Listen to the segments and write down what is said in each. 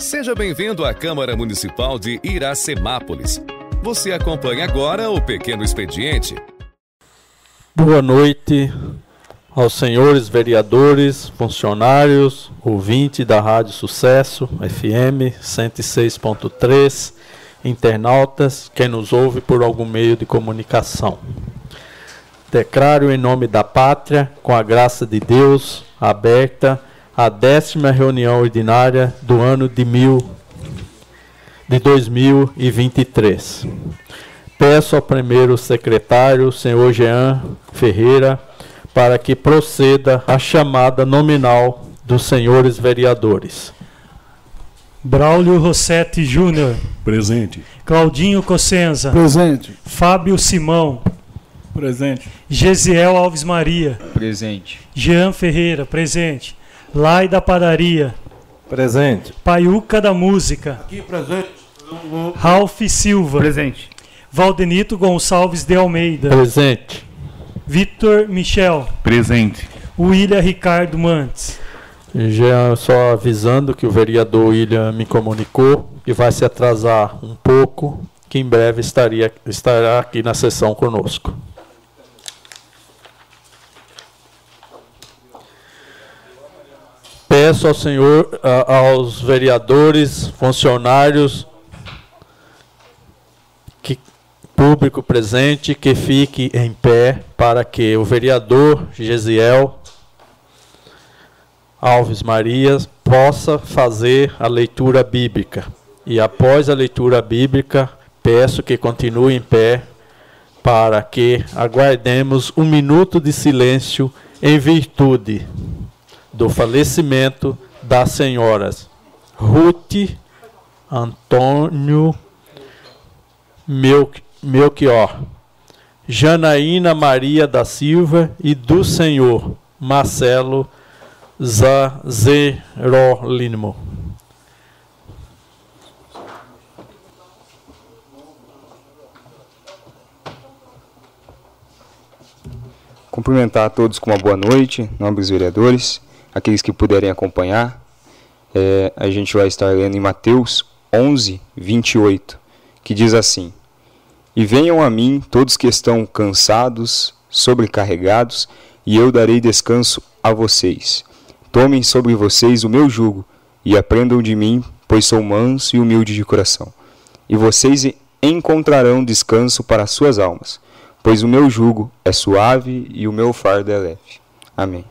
Seja bem-vindo à Câmara Municipal de Iracemápolis. Você acompanha agora o Pequeno Expediente. Boa noite aos senhores vereadores, funcionários, ouvintes da Rádio Sucesso FM 106.3, internautas, quem nos ouve por algum meio de comunicação. Declaro em nome da pátria, com a graça de Deus, aberta a décima reunião ordinária do ano de, mil, de 2023. Peço ao primeiro secretário, senhor Jean Ferreira, para que proceda a chamada nominal dos senhores vereadores. Braulio Rossetti Júnior. Presente. Claudinho Cossenza. Presente. Fábio Simão. Presente. Gesiel Alves Maria. Presente. Jean Ferreira. Presente. Lai da Padaria. Presente. Paiuca da Música. Aqui, presente. Ralph Silva. Presente. Valdenito Gonçalves de Almeida. Presente. Vitor Michel. Presente. William Ricardo Mantes. Já só avisando que o vereador William me comunicou que vai se atrasar um pouco, que em breve estaria, estará aqui na sessão conosco. Peço ao senhor, a- aos vereadores, funcionários, que público presente, que fique em pé para que o vereador Gesiel Alves Marias possa fazer a leitura bíblica. E após a leitura bíblica, peço que continue em pé para que aguardemos um minuto de silêncio em virtude do falecimento das senhoras Ruth Antônio Melch- Melchior, Janaína Maria da Silva e do senhor Marcelo Zazerolimo. Cumprimentar a todos com uma boa noite, nobres vereadores, aqueles que puderem acompanhar. É, a gente vai estar lendo em Mateus 11, 28, que diz assim: E venham a mim todos que estão cansados, sobrecarregados, e eu darei descanso a vocês. Tomem sobre vocês o meu jugo e aprendam de mim, pois sou manso e humilde de coração. E vocês encontrarão descanso para as suas almas, pois o meu jugo é suave e o meu fardo é leve. Amém.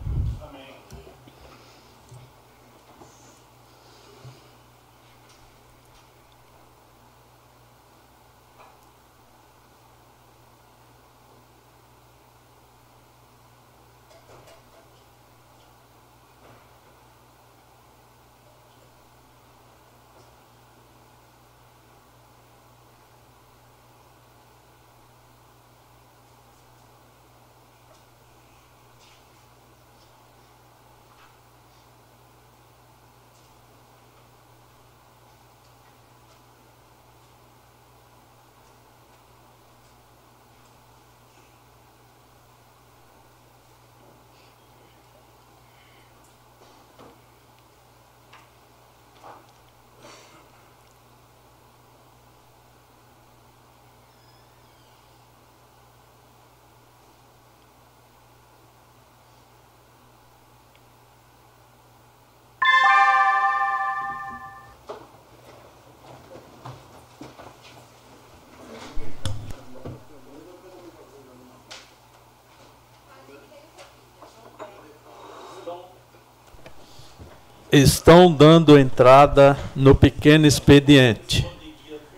Estão dando entrada no pequeno expediente.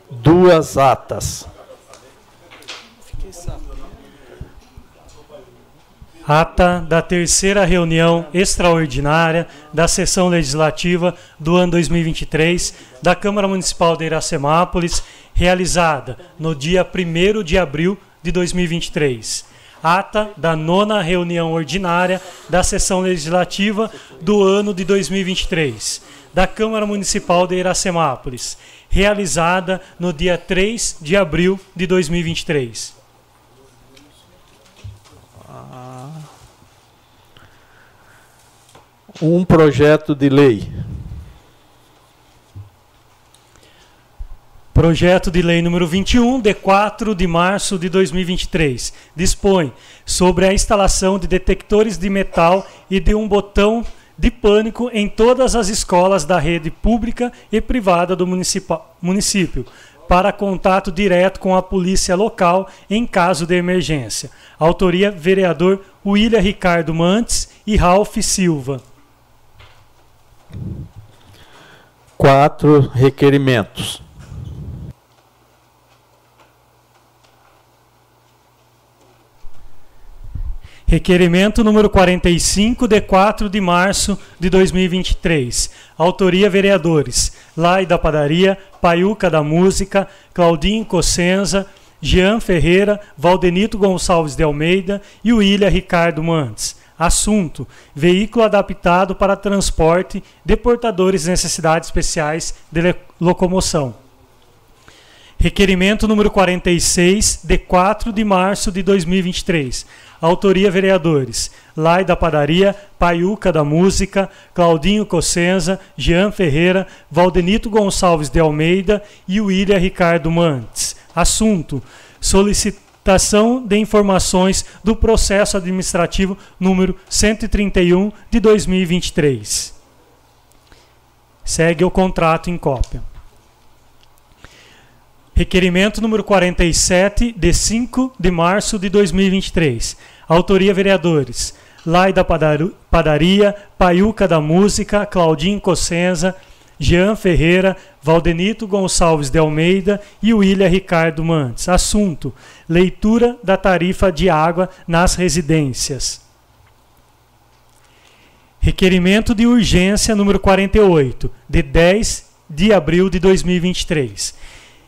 Duas atas. Ata da terceira reunião extraordinária da sessão legislativa do ano 2023 da Câmara Municipal de Iracemápolis, realizada no dia 1 de abril de 2023. Ata da nona reunião ordinária da sessão legislativa do ano de 2023 da Câmara Municipal de Iracemápolis, realizada no dia 3 de abril de 2023. Um projeto de lei Projeto de Lei número 21, de 4 de março de 2023, dispõe sobre a instalação de detectores de metal e de um botão de pânico em todas as escolas da rede pública e privada do município, para contato direto com a polícia local em caso de emergência. Autoria: vereador William Ricardo Mantes e Ralph Silva. Quatro requerimentos. Requerimento número 45, de 4 de março de 2023. Autoria vereadores: Lai da Padaria, Paiuca da Música, Claudinho Cossenza, Jean Ferreira, Valdenito Gonçalves de Almeida e William Ricardo Mantes. Assunto: veículo adaptado para transporte de portadores de necessidades especiais de locomoção. Requerimento número 46, de 4 de março de 2023. Autoria vereadores: Lai da Padaria, Paiuca da Música, Claudinho Cossenza, Jean Ferreira, Valdenito Gonçalves de Almeida e William Ricardo Mantes. Assunto: solicitação de informações do processo administrativo número 131 de 2023. Segue o contrato em cópia. Requerimento número 47, de 5 de março de 2023. Autoria vereadores: Lai da Padaria, Paiuca da Música, Claudinho Cossenza, Jean Ferreira, Valdenito Gonçalves de Almeida e William Ricardo Mantes. Assunto: leitura da tarifa de água nas residências. Requerimento de urgência número 48, de 10 de abril de 2023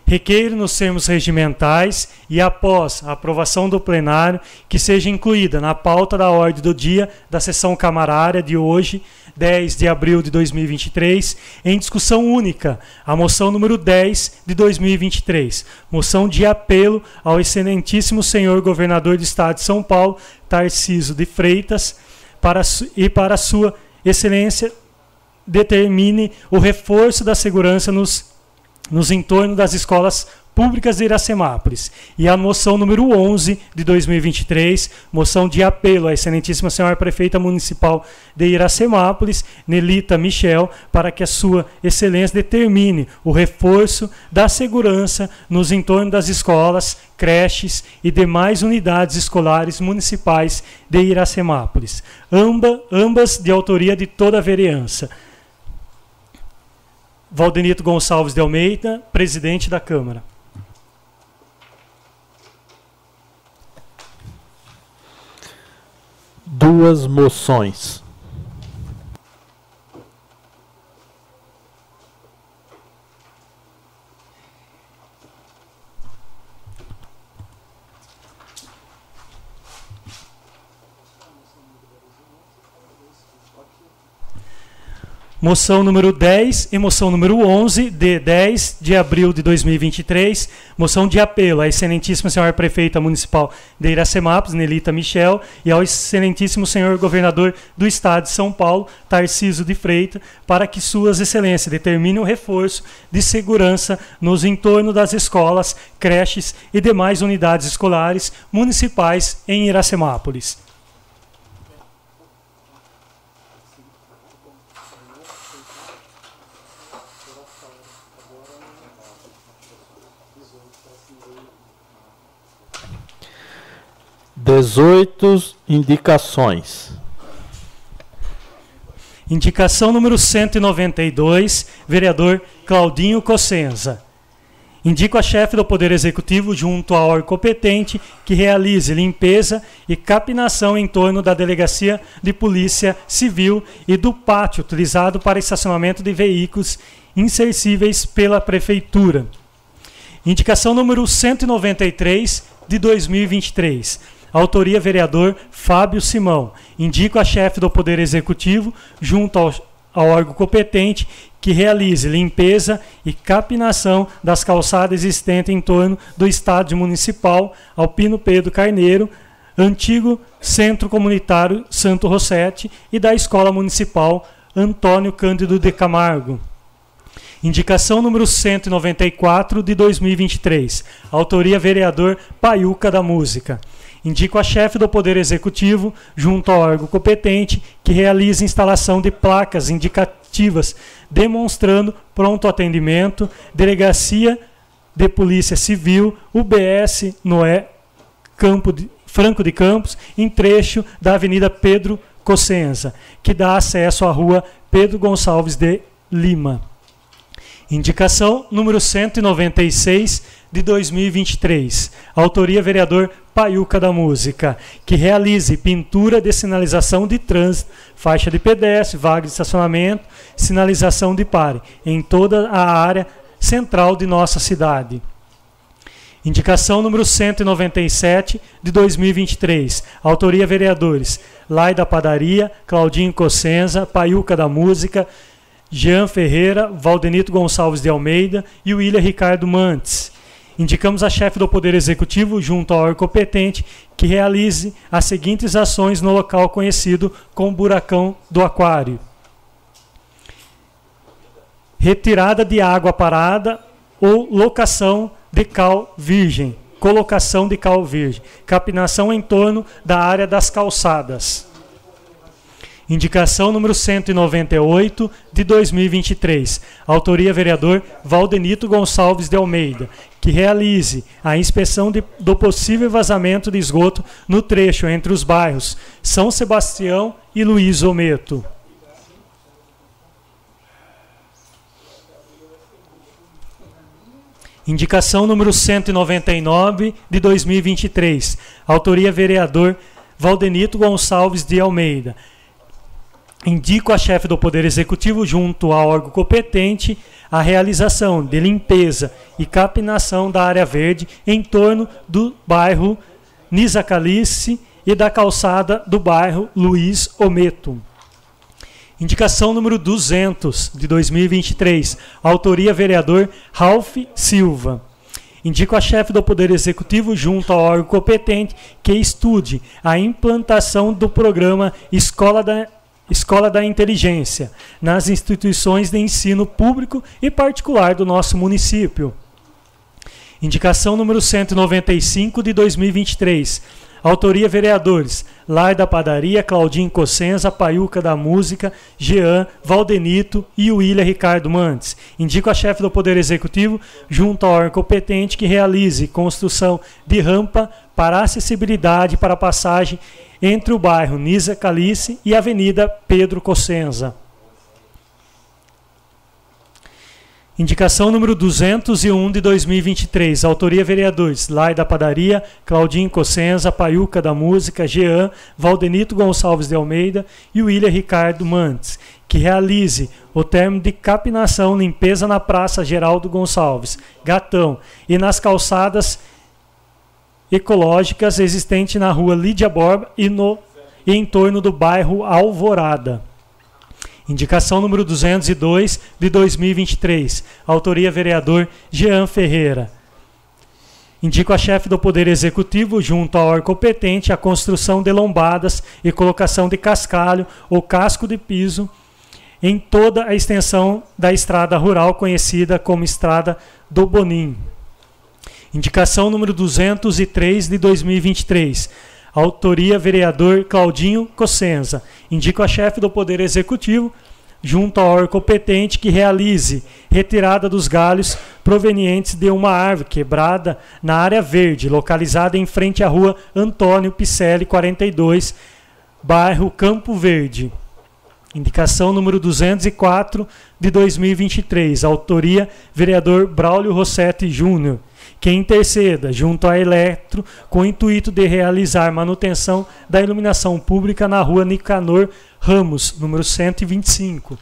requer nos termos regimentais e após a aprovação do plenário que seja incluída na pauta da ordem do dia da sessão camarária de hoje, 10 de abril de 2023, em discussão única, a moção número 10 de 2023, moção de apelo ao excelentíssimo senhor governador do estado de São Paulo, Tarciso de Freitas, para, e para sua excelência determine o reforço da segurança nos nos entornos das escolas públicas de Iracemápolis. E a moção número 11 de 2023, moção de apelo à excelentíssima senhora prefeita municipal de Iracemápolis, Nelita Michel, para que a sua excelência determine o reforço da segurança nos entornos das escolas, creches e demais unidades escolares municipais de Iracemápolis, Amba, ambas de autoria de toda a vereança. Valdenito Gonçalves de Almeida, presidente da Câmara. Duas moções. Moção número 10 e moção número 11, de 10 de abril de 2023. Moção de apelo à excelentíssima senhora prefeita municipal de Iracemápolis, Nelita Michel, e ao excelentíssimo senhor governador do estado de São Paulo, Tarciso de Freitas, para que suas excelências determinem o reforço de segurança nos entornos das escolas, creches e demais unidades escolares municipais em Iracemápolis. Dezoito indicações. Indicação número 192, vereador Claudinho Cossenza. Indico a chefe do Poder Executivo, junto à órgão competente, que realize limpeza e capinação em torno da Delegacia de Polícia Civil e do pátio utilizado para estacionamento de veículos insensíveis pela Prefeitura. Indicação número 193 de 2023 Autoria vereador Fábio Simão. Indico a chefe do Poder Executivo, junto ao, ao órgão competente, que realize limpeza e capinação das calçadas existentes em torno do estádio municipal Alpino Pedro Carneiro, antigo Centro Comunitário Santo Rossetti e da Escola Municipal Antônio Cândido de Camargo. Indicação número 194 de 2023. Autoria vereador Paiuca da Música. Indico a chefe do Poder Executivo, junto ao órgão competente, que realize instalação de placas indicativas demonstrando pronto atendimento, delegacia de Polícia Civil, UBS Noé Campo de, Franco de Campos, em trecho da Avenida Pedro Cossenza, que dá acesso à rua Pedro Gonçalves de Lima. Indicação número 196 de 2023. Autoria vereador Paiuca da Música, que realize pintura de sinalização de trânsito, faixa de pedestre, vaga de estacionamento, sinalização de pare em toda a área central de nossa cidade. Indicação número 197 de 2023. Autoria vereadores: Lai da Padaria, Claudinho Cossenza, Paiuca da Música, Jean Ferreira, Valdenito Gonçalves de Almeida e William Ricardo Mantes. Indicamos a chefe do Poder Executivo, junto ao órgão competente, que realize as seguintes ações no local conhecido como Buracão do Aquário: retirada de água parada ou locação de cal virgem, colocação de cal virgem, capinação em torno da área das calçadas. Indicação número 198 de 2023. Autoria vereador Valdenito Gonçalves de Almeida, que realize a inspeção de, do possível vazamento de esgoto no trecho entre os bairros São Sebastião e Luiz Ometo. Indicação número 199 de 2023. Autoria vereador Valdenito Gonçalves de Almeida. Indico a chefe do Poder Executivo, junto ao órgão competente, a realização de limpeza e capinação da área verde em torno do bairro Nisacalice e da calçada do bairro Luiz Ometo. Indicação número 200 de 2023. Autoria vereador Ralph Silva. Indico a chefe do Poder Executivo, junto ao órgão competente, que estude a implantação do programa Escola da, Escola da Inteligência nas instituições de ensino público e particular do nosso município. Indicação número 195 de 2023 Autoria vereadores: Lai da Padaria, Claudinho Cossenza, Paiuca da Música, Jean, Valdenito e William Ricardo Mantes. Indico a chefe do Poder Executivo, junto ao órgão competente, que realize construção de rampa para acessibilidade para passagem entre o bairro Nisa Calice e a Avenida Pedro Cossenza. Indicação número 201 de 2023. Autoria vereadores: Lai da Padaria, Claudinho Cossenza, Paiuca da Música, Jean, Valdenito Gonçalves de Almeida e William Ricardo Mantes. Que realize o termo de capinação, limpeza na Praça Geraldo Gonçalves, Gatão, e nas calçadas ecológicas existentes na rua Lídia Borba e, no, e em torno do bairro Alvorada. Indicação número 202 de 2023. Autoria vereador Jean Ferreira. Indico a chefe do Poder Executivo, junto ao órgão competente, a construção de lombadas e colocação de cascalho ou casco de piso em toda a extensão da estrada rural conhecida como Estrada do Bonim. Indicação número 203 de 2023 Autoria, vereador Claudinho Cossenza. Indico a chefe do Poder Executivo, junto ao órgão competente, que realize retirada dos galhos provenientes de uma árvore quebrada na área verde, localizada em frente à rua Antônio Picelli, 42, bairro Campo Verde. Indicação número 204 de 2023. Autoria, vereador Braulio Rossetti Júnior que interceda junto à Eletro com o intuito de realizar manutenção da iluminação pública na rua Nicanor Ramos, número 125.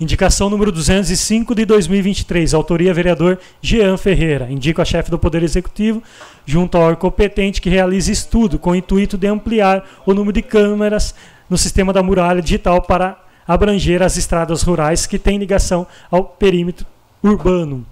Indicação número 205 de 2023, autoria vereador Jean Ferreira. Indico a chefe do Poder Executivo, junto ao órgão competente, que realize estudo com o intuito de ampliar o número de câmeras no sistema da muralha digital para abranger as estradas rurais que têm ligação ao perímetro urbano.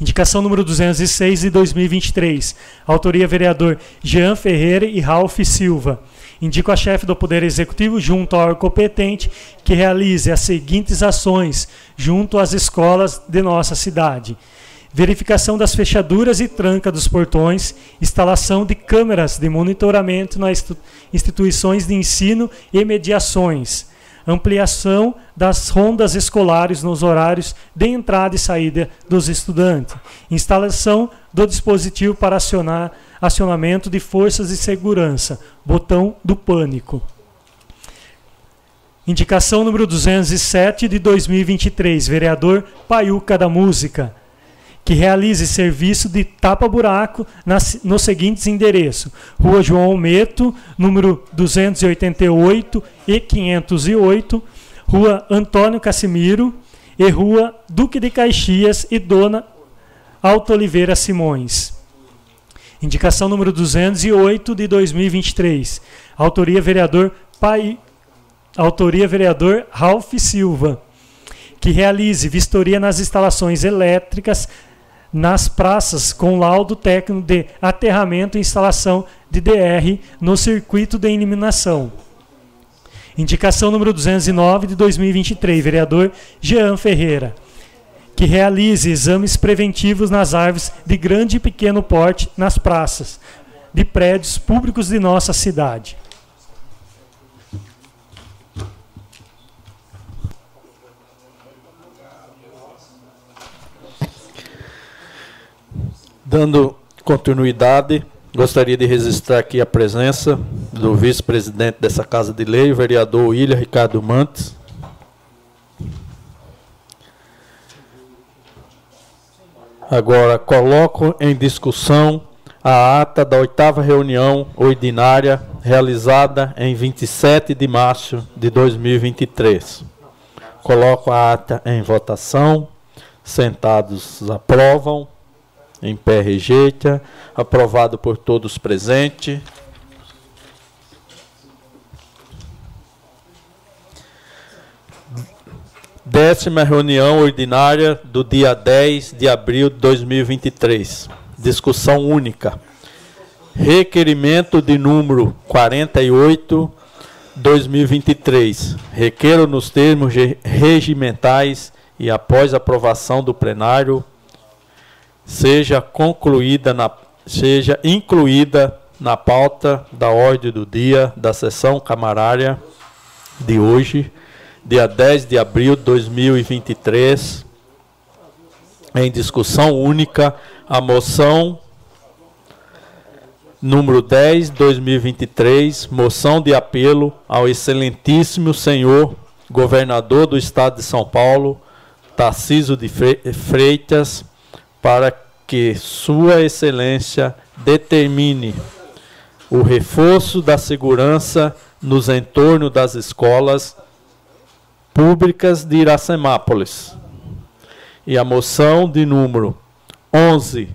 Indicação número 206 de 2023. Autoria vereador Jean Ferreira e Ralph Silva. Indico a chefe do Poder Executivo, junto ao órgão competente, que realize as seguintes ações junto às escolas de nossa cidade verificação das fechaduras e tranca dos portões, instalação de câmeras de monitoramento nas instituições de ensino e mediações, ampliação das rondas escolares nos horários de entrada e saída dos estudantes, instalação do dispositivo para acionar acionamento de forças de segurança, botão do pânico. Indicação número 207 de 2023, vereador Paiuca da Música que realize serviço de tapa-buraco nos seguintes endereços: Rua João Almeto, número 288 e 508, Rua Antônio Casimiro e Rua Duque de Caxias e Dona Alto Oliveira Simões. Indicação número 208 de 2023. Autoria vereador Pai Autoria vereador Ralph Silva. Que realize vistoria nas instalações elétricas nas praças com laudo técnico de aterramento e instalação de DR no circuito de eliminação. Indicação número 209 de 2023, vereador Jean Ferreira, que realize exames preventivos nas árvores de grande e pequeno porte nas praças de prédios públicos de nossa cidade. Dando continuidade, gostaria de registrar aqui a presença do vice-presidente dessa Casa de Lei, o vereador William Ricardo Mantes. Agora, coloco em discussão a ata da oitava reunião ordinária realizada em 27 de março de 2023. Coloco a ata em votação. Sentados aprovam em pé rejeita, aprovado por todos presentes. Décima reunião ordinária do dia 10 de abril de 2023. Discussão única. Requerimento de número 48 2023. Requeiro nos termos regimentais e após aprovação do plenário seja concluída na seja incluída na pauta da ordem do dia da sessão camarária de hoje, dia 10 de abril de 2023, em discussão única a moção número 10 2023, moção de apelo ao excelentíssimo senhor governador do estado de São Paulo, Tarciso de Freitas, para que Sua Excelência determine o reforço da segurança nos entornos das escolas públicas de Iracemápolis. E a moção de número 11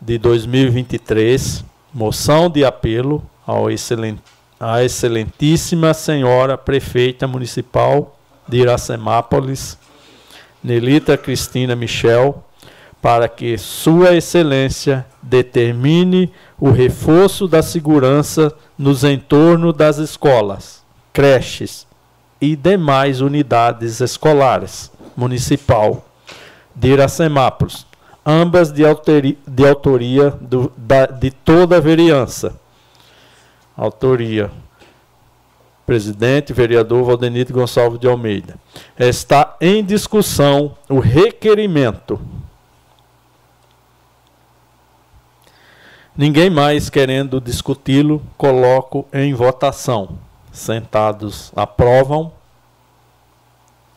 de 2023, moção de apelo ao excelent, à excelentíssima senhora prefeita municipal de Iracemápolis, Nelita Cristina Michel, para que Sua Excelência determine o reforço da segurança nos entornos das escolas, creches e demais unidades escolares municipal de Iracemápolis, ambas de, autoria, de autoria do, da, de toda a vereança. Autoria presidente, vereador Valdenito Gonçalves de Almeida. Está em discussão o requerimento Ninguém mais querendo discuti-lo, coloco em votação. Sentados aprovam,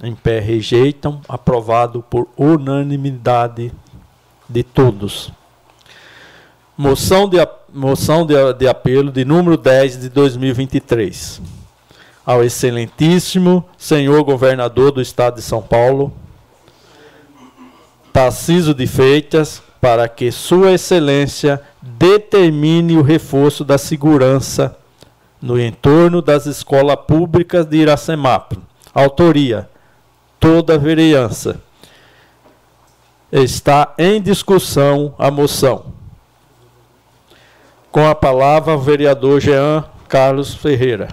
em pé rejeitam, aprovado por unanimidade de todos. Moção de, moção de, de apelo de número 10 de 2023. Ao excelentíssimo senhor governador do estado de São Paulo, Tarciso de Freitas, para que Sua Excelência determine o reforço da segurança no entorno das escolas públicas de Iracemap. Autoria: toda a vereança. Está em discussão a moção. Com a palavra, o vereador Jean Carlos Ferreira.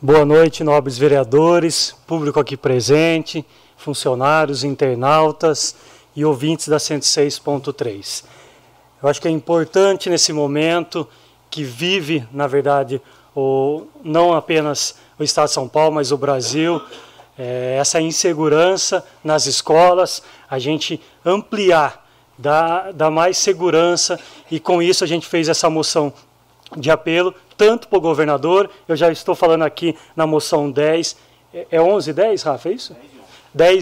Boa noite, nobres vereadores, público aqui presente, funcionários, internautas e ouvintes da 106.3. Eu acho que é importante nesse momento que vive, na verdade, o, não apenas o Estado de São Paulo, mas o Brasil, é, essa insegurança nas escolas, a gente ampliar dar, dar mais segurança e com isso a gente fez essa moção de apelo, tanto para o governador, eu já estou falando aqui na moção 10, é 11 e 10, Rafa, é isso? 10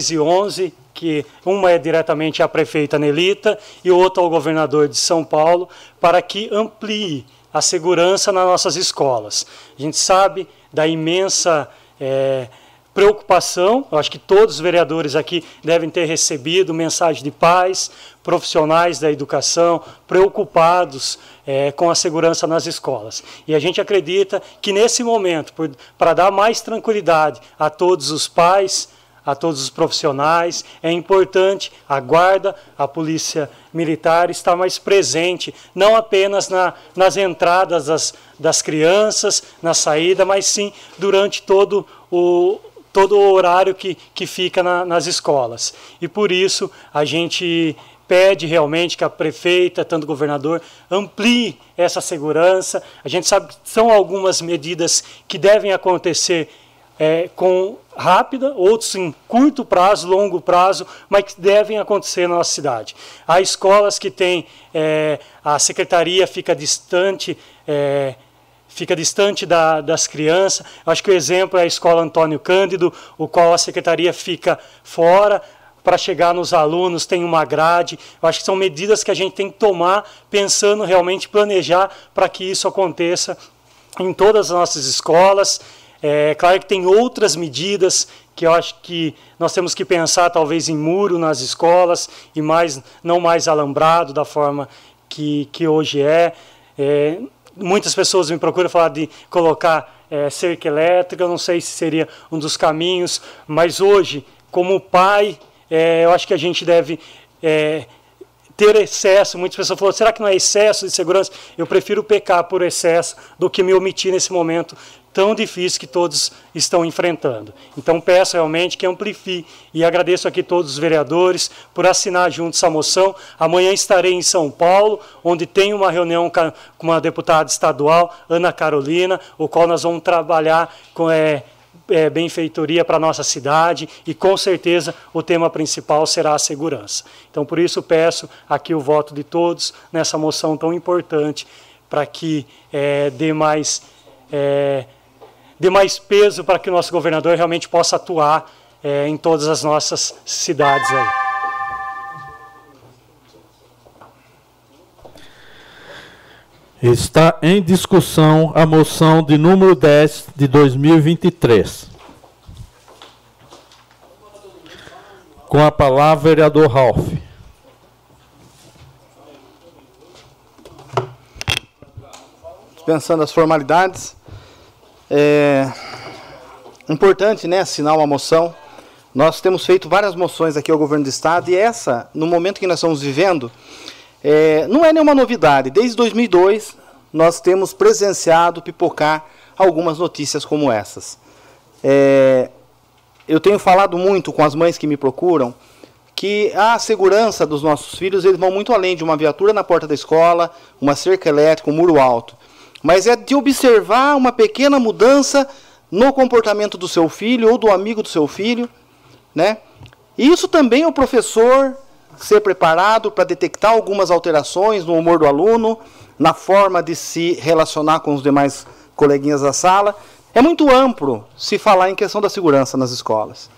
e 11, que uma é diretamente à prefeita Nelita e outra ao governador de São Paulo, para que amplie a segurança nas nossas escolas. A gente sabe da imensa é, preocupação, eu acho que todos os vereadores aqui devem ter recebido mensagem de pais, profissionais da educação, preocupados é, com a segurança nas escolas. E a gente acredita que nesse momento, para dar mais tranquilidade a todos os pais, a todos os profissionais, é importante a guarda, a polícia militar estar mais presente, não apenas na, nas entradas das, das crianças, na saída, mas sim durante todo o, todo o horário que, que fica na, nas escolas. E por isso a gente pede realmente que a prefeita, tanto o governador, amplie essa segurança. A gente sabe que são algumas medidas que devem acontecer é, com rápida, outros em curto prazo, longo prazo, mas que devem acontecer na nossa cidade. Há escolas que têm, é, a secretaria fica distante, é, fica distante da, das crianças. Acho que o exemplo é a escola Antônio Cândido, o qual a secretaria fica fora para chegar nos alunos, tem uma grade. Eu acho que são medidas que a gente tem que tomar pensando realmente planejar para que isso aconteça em todas as nossas escolas. É claro que tem outras medidas que eu acho que nós temos que pensar talvez em muro nas escolas e mais não mais alambrado da forma que, que hoje é. é muitas pessoas me procuram falar de colocar é, cerca elétrica, não sei se seria um dos caminhos, mas hoje, como pai, é, eu acho que a gente deve é, ter excesso. Muitas pessoas falam, será que não é excesso de segurança? Eu prefiro pecar por excesso do que me omitir nesse momento tão difícil que todos estão enfrentando. Então peço realmente que amplifie e agradeço aqui todos os vereadores por assinar junto essa moção. Amanhã estarei em São Paulo, onde tem uma reunião com uma deputada estadual, Ana Carolina, o qual nós vamos trabalhar com é, é, benfeitoria para a nossa cidade e com certeza o tema principal será a segurança. Então por isso peço aqui o voto de todos nessa moção tão importante para que é, dê mais é, dê mais peso para que o nosso governador realmente possa atuar é, em todas as nossas cidades aí. Está em discussão a moção de número 10 de 2023. Com a palavra, vereador Ralph. Dispensando as formalidades, é importante né, assinar uma moção. Nós temos feito várias moções aqui ao governo do Estado e essa, no momento que nós estamos vivendo, é, não é nenhuma novidade. Desde 2002, nós temos presenciado pipocar algumas notícias como essas. É, eu tenho falado muito com as mães que me procuram que a segurança dos nossos filhos eles vão muito além de uma viatura na porta da escola, uma cerca elétrica, um muro alto mas é de observar uma pequena mudança no comportamento do seu filho ou do amigo do seu filho, né? Isso também o professor ser preparado para detectar algumas alterações no humor do aluno, na forma de se relacionar com os demais coleguinhas da sala. É muito amplo se falar em questão da segurança nas escolas.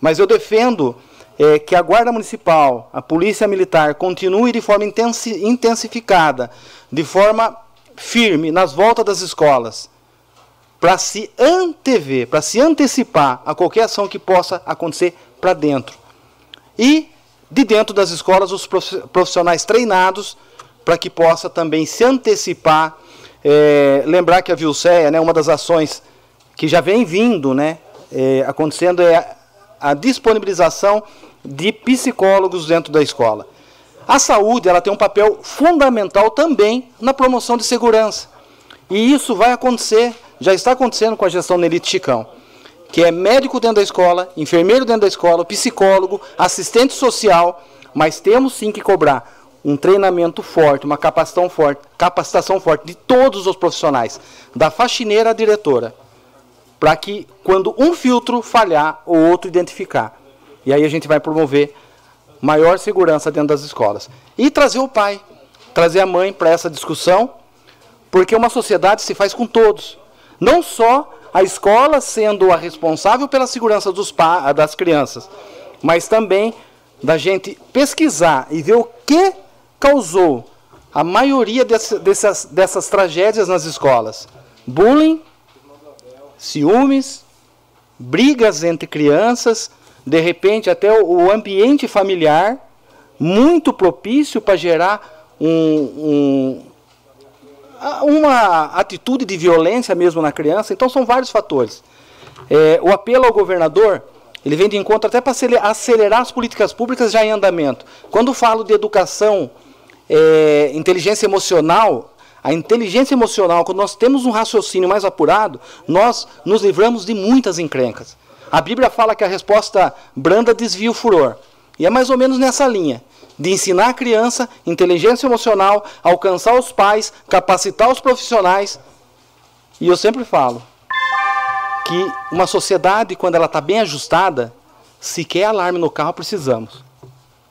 Mas eu defendo é, que a Guarda Municipal, a Polícia Militar, continue de forma intensificada, de forma firme nas voltas das escolas para se antever, para se antecipar a qualquer ação que possa acontecer para dentro. E de dentro das escolas os profissionais treinados para que possa também se antecipar. É, lembrar que a Vilceia, né, uma das ações que já vem vindo, né, é, acontecendo é a disponibilização de psicólogos dentro da escola. A saúde ela tem um papel fundamental também na promoção de segurança. E isso vai acontecer, já está acontecendo com a gestão Nelite Chicão, que é médico dentro da escola, enfermeiro dentro da escola, psicólogo, assistente social, mas temos sim que cobrar um treinamento forte, uma capacitação forte, capacitação forte de todos os profissionais, da faxineira à diretora, para que quando um filtro falhar, o outro identificar. E aí a gente vai promover maior segurança dentro das escolas. E trazer o pai, trazer a mãe para essa discussão, porque uma sociedade se faz com todos. Não só a escola sendo a responsável pela segurança dos das crianças, mas também da gente pesquisar e ver o que causou a maioria desse, dessas, dessas tragédias nas escolas. Bullying, ciúmes, brigas entre crianças, de repente até o, ambiente familiar, muito propício para gerar um, um, uma atitude de violência mesmo na criança. Então são vários fatores. É, o apelo ao governador ele vem de encontro até para acelerar as políticas públicas já em andamento. Quando falo de educação é, inteligência emocional, a inteligência emocional, quando nós temos um raciocínio mais apurado, nós nos livramos de muitas encrencas. A Bíblia fala que a resposta branda desvia o furor. E é mais ou menos nessa linha de ensinar a criança inteligência emocional, alcançar os pais, capacitar os profissionais. E eu sempre falo que uma sociedade, quando ela está bem ajustada, sequer alarme no carro precisamos.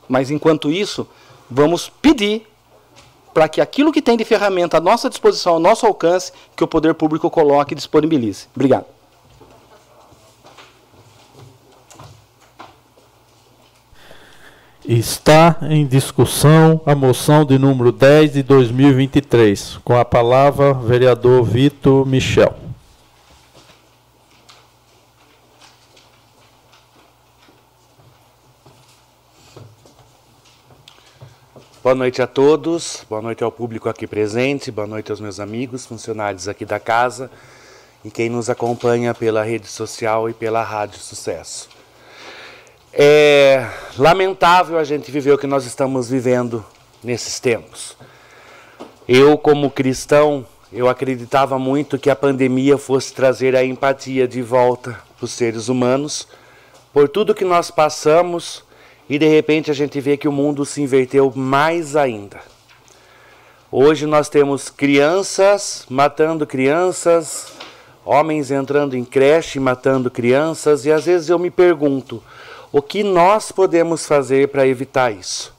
Mas enquanto isso, vamos pedir para que aquilo que tem de ferramenta à nossa disposição, ao nosso alcance, que o poder público coloque e disponibilize. Obrigado. Está em discussão a moção de número 10 de 2023. Com a palavra, vereador Vitor Michel. Boa noite a todos, boa noite ao público aqui presente, boa noite aos meus amigos, funcionários aqui da casa e quem nos acompanha pela rede social e pela Rádio Sucesso. É lamentável a gente viver o que nós estamos vivendo nesses tempos. Eu, como cristão, eu acreditava muito que a pandemia fosse trazer a empatia de volta para os seres humanos, por tudo que nós passamos e de repente a gente vê que o mundo se inverteu mais ainda. Hoje nós temos crianças matando crianças, homens entrando em creche matando crianças, e às vezes eu me pergunto: o que nós podemos fazer para evitar isso?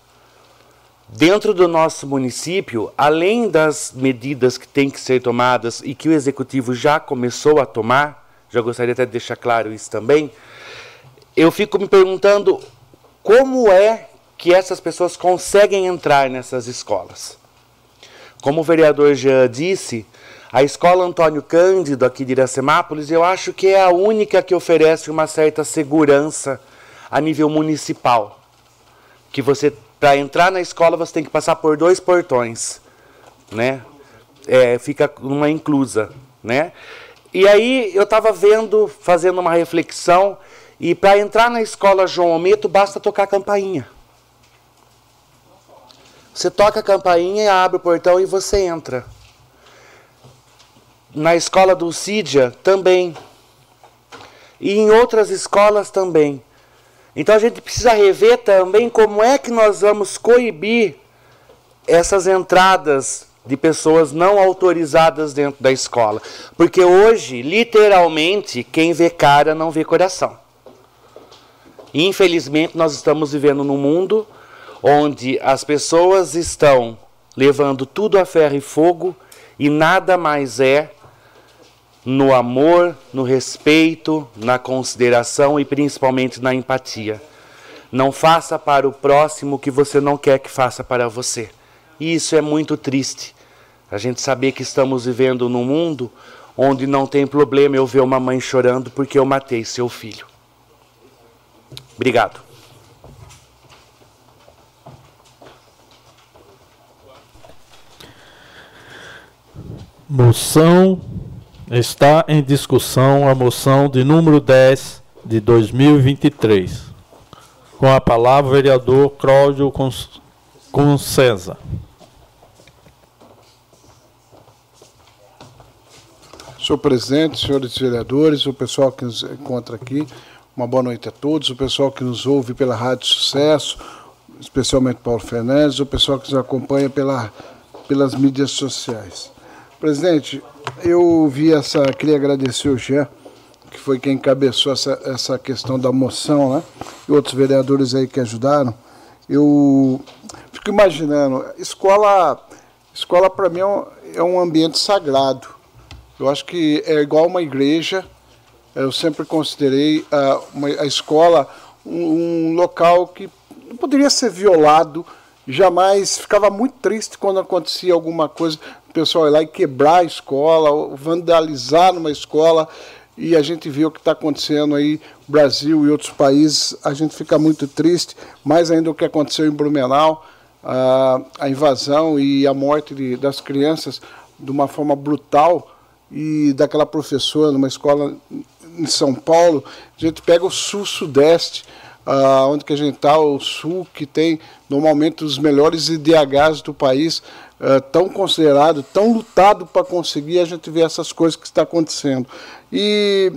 Dentro do nosso município, além das medidas que têm que ser tomadas e que o executivo já começou a tomar, já gostaria até de deixar claro isso também, eu fico me perguntando como é que essas pessoas conseguem entrar nessas escolas? Como o vereador já disse, a escola Antônio Cândido, aqui de Iracemápolis, eu acho que é a única que oferece uma certa segurança a nível municipal. Que você, para entrar na escola, você tem que passar por dois portões, né? É, fica uma inclusa, né? E aí eu estava vendo, fazendo uma reflexão, e para entrar na escola João Almeto, basta tocar a campainha. Você toca a campainha, abre o portão e você entra. Na escola do Cídia também. E em outras escolas também. Então a gente precisa rever também como é que nós vamos coibir essas entradas de pessoas não autorizadas dentro da escola. Porque hoje, literalmente, quem vê cara não vê coração. Infelizmente, nós estamos vivendo num mundo onde as pessoas estão levando tudo a ferro e fogo e nada mais é no amor, no respeito, na consideração e principalmente na empatia. Não faça para o próximo o que você não quer que faça para você. E isso é muito triste. A gente saber que estamos vivendo num mundo onde não tem problema eu ver uma mãe chorando porque eu matei seu filho. Obrigado. Moção está em discussão a moção de número 10 de 2023. Com a palavra, o vereador Cláudio Concesa. Senhor presidente, senhores vereadores, o pessoal que nos encontra aqui, uma boa noite a todos, o pessoal que nos ouve pela Rádio Sucesso, especialmente Paulo Fernandes, o pessoal que nos acompanha pela, pelas mídias sociais. Presidente, eu vi essa, queria agradecer o Jean, que foi quem encabeçou essa, essa questão da moção, né? E outros vereadores aí que ajudaram. Eu fico imaginando, escola, escola para mim é um, é um ambiente sagrado. Eu acho que é igual uma igreja. Eu sempre considerei a, uma, a escola um, um local que não poderia ser violado, jamais ficava muito triste quando acontecia alguma coisa, o pessoal ir lá e quebrar a escola, vandalizar numa escola, e a gente vê o que está acontecendo aí Brasil e outros países, a gente fica muito triste, mais ainda o que aconteceu em Blumenau, a, a invasão e a morte de, das crianças de uma forma brutal, e daquela professora numa escola em São Paulo, a gente pega o sul-sudeste, uh, onde que a gente está, o sul, que tem normalmente os melhores IDHs do país, uh, tão considerado, tão lutado para conseguir, a gente vê essas coisas que está acontecendo. E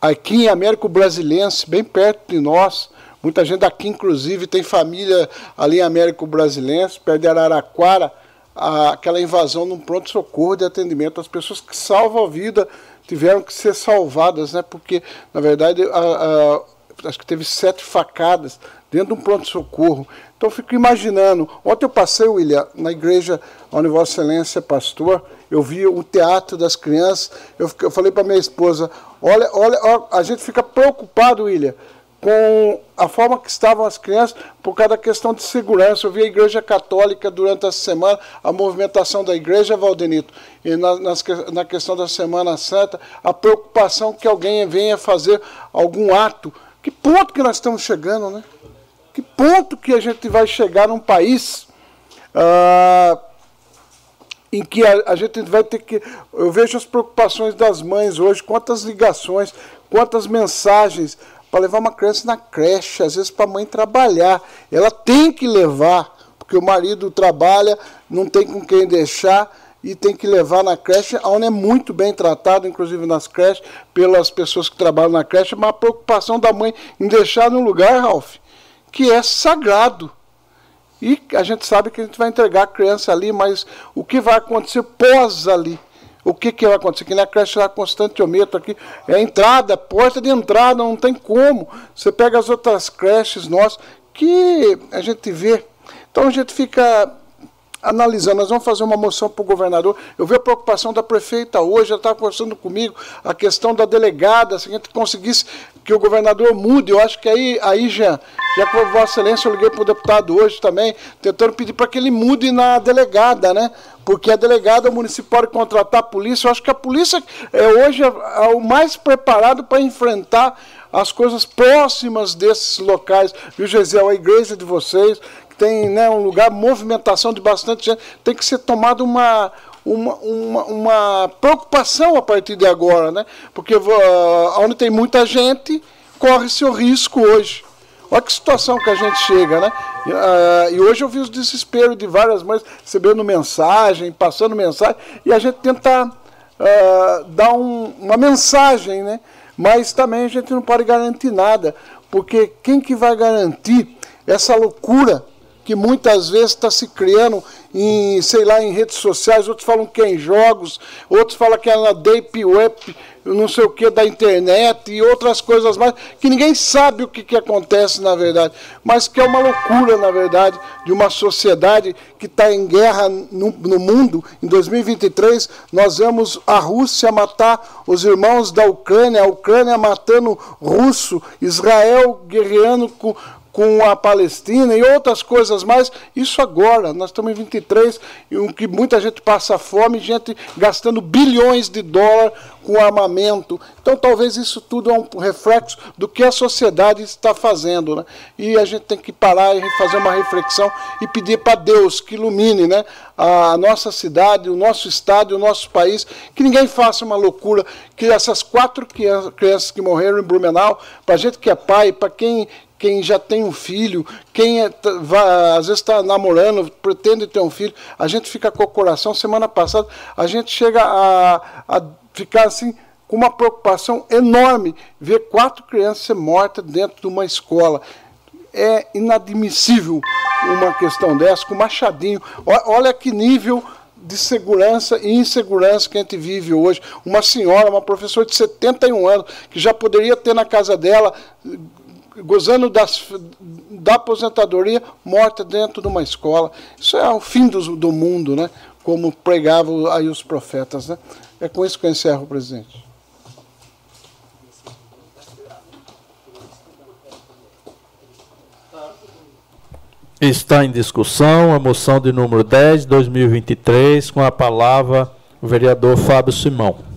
aqui em Américo Brasilense, bem perto de nós, muita gente aqui, inclusive, tem família ali em Américo Brasilense, perto de Araraquara, aquela invasão num pronto-socorro de atendimento. As pessoas que salvam a vida tiveram que ser salvadas, né? porque, na verdade, a, acho que teve sete facadas dentro de um pronto-socorro. Então fico imaginando. Ontem eu passei, William, na igreja onde Vossa Excelência é pastor, eu vi o teatro das crianças. Eu, eu falei para minha esposa: olha, olha, olha, a gente fica preocupado, William, com a forma que estavam as crianças por causa da questão de segurança. Eu vi a Igreja Católica durante essa semana, a movimentação da Igreja, Valdenito, e na, nas, na questão da Semana Santa, a preocupação que alguém venha fazer algum ato que ponto que nós estamos chegando, né? Que ponto que a gente vai chegar num país ah, em que a, a, gente vai ter que. Eu vejo as preocupações das mães hoje, quantas ligações, quantas mensagens para levar uma criança na creche, às vezes para a mãe trabalhar. Ela tem que levar, porque o marido trabalha, não tem com quem deixar e tem que levar na creche, onde é muito bem tratado, inclusive nas creches, pelas pessoas que trabalham na creche, mas a preocupação da mãe em deixar num lugar, Ralph, que é sagrado. E a gente sabe que a gente vai entregar a criança ali, mas o que vai acontecer pós ali? O que, que vai acontecer? Que na creche lá constanteômetro aqui, é entrada, porta de entrada, não tem como. Você pega as outras creches nossas, que a gente vê. Então a gente fica analisando. Nós vamos fazer uma moção para o governador. Eu vi a preocupação da prefeita hoje, ela estava conversando comigo, a questão da delegada, se a gente conseguisse que o governador mude. Eu acho que aí, aí já, já com Vossa Excelência, eu liguei para o deputado hoje também, tentando pedir para que ele mude na delegada, né? Porque a delegada municipal pode contratar a polícia. Eu acho que a polícia é hoje é, é o mais preparado para enfrentar as coisas próximas desses locais. Viu, Gesiel? A igreja de vocês, tem né, um lugar, movimentação de bastante gente, tem que ser tomada uma, uma, uma, uma, preocupação a partir de agora, né? Porque uh, onde tem muita gente, corre-se o risco hoje. Olha que situação que a gente chega, né? Uh, e hoje eu vi os desesperos de várias mães recebendo mensagem, passando mensagem, e a gente tenta uh, dar um, uma mensagem, né? Mas também a gente não pode garantir nada, porque quem que vai garantir essa loucura que muitas vezes está se criando em, sei lá, em redes sociais, outros falam que é em jogos, outros falam que é na deep web, não sei o que, da internet e outras coisas mais, que ninguém sabe o que, que acontece na verdade, mas que é uma loucura, na verdade, de uma sociedade que está em guerra no, no mundo. Em 2023, nós vemos a Rússia matar os irmãos da Ucrânia, a Ucrânia matando russo, Israel guerreando com com a Palestina e outras coisas mais. Isso agora, nós estamos em 23, em que muita gente passa fome, gente gastando bilhões de dólares com armamento. Então, talvez isso tudo é um reflexo do que a sociedade está fazendo. Né? E a gente tem que parar e fazer uma reflexão e pedir para Deus que ilumine né, a nossa cidade, o nosso estado, o nosso país, que ninguém faça uma loucura, que essas quatro crianças que morreram em Blumenau, para a gente que é pai, para quem quem já tem um filho, quem é, vai, às vezes está namorando, pretende ter um filho, a gente fica com o coração. Semana passada, a gente chega a, a ficar assim com uma preocupação enorme ver quatro crianças ser mortas dentro de uma escola. É inadmissível uma questão dessa, com machadinho. Olha que nível de segurança e insegurança que a gente vive hoje. Uma senhora, uma professora de 71 anos, que já poderia ter na casa dela, gozando das, da aposentadoria, morta dentro de uma escola. Isso é o fim do, do mundo, né? como pregavam aí os profetas. Né? É com isso que eu encerro, presidente. Está em discussão a moção de número 10, 2023, com a palavra o vereador Fábio Simão.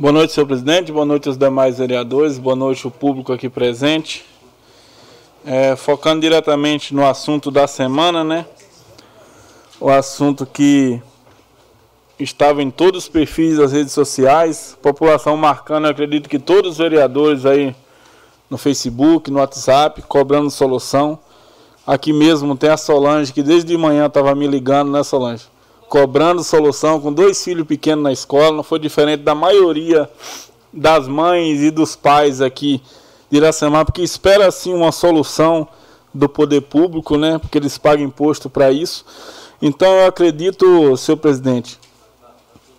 Boa noite, senhor presidente. Boa noite aos demais vereadores. Boa noite ao público aqui presente. É, focando diretamente no assunto da semana, né? O assunto que estava em todos os perfis das redes sociais, população marcando, acredito que todos os vereadores aí no Facebook, no WhatsApp, cobrando solução. Aqui mesmo tem a Solange, que desde de manhã estava me ligando, né, Solange? Cobrando solução com dois filhos pequenos na escola, não foi diferente da maioria das mães e dos pais aqui de Iracema, porque espera assim uma solução do poder público, né? Porque eles pagam imposto para isso. Então eu acredito, senhor presidente,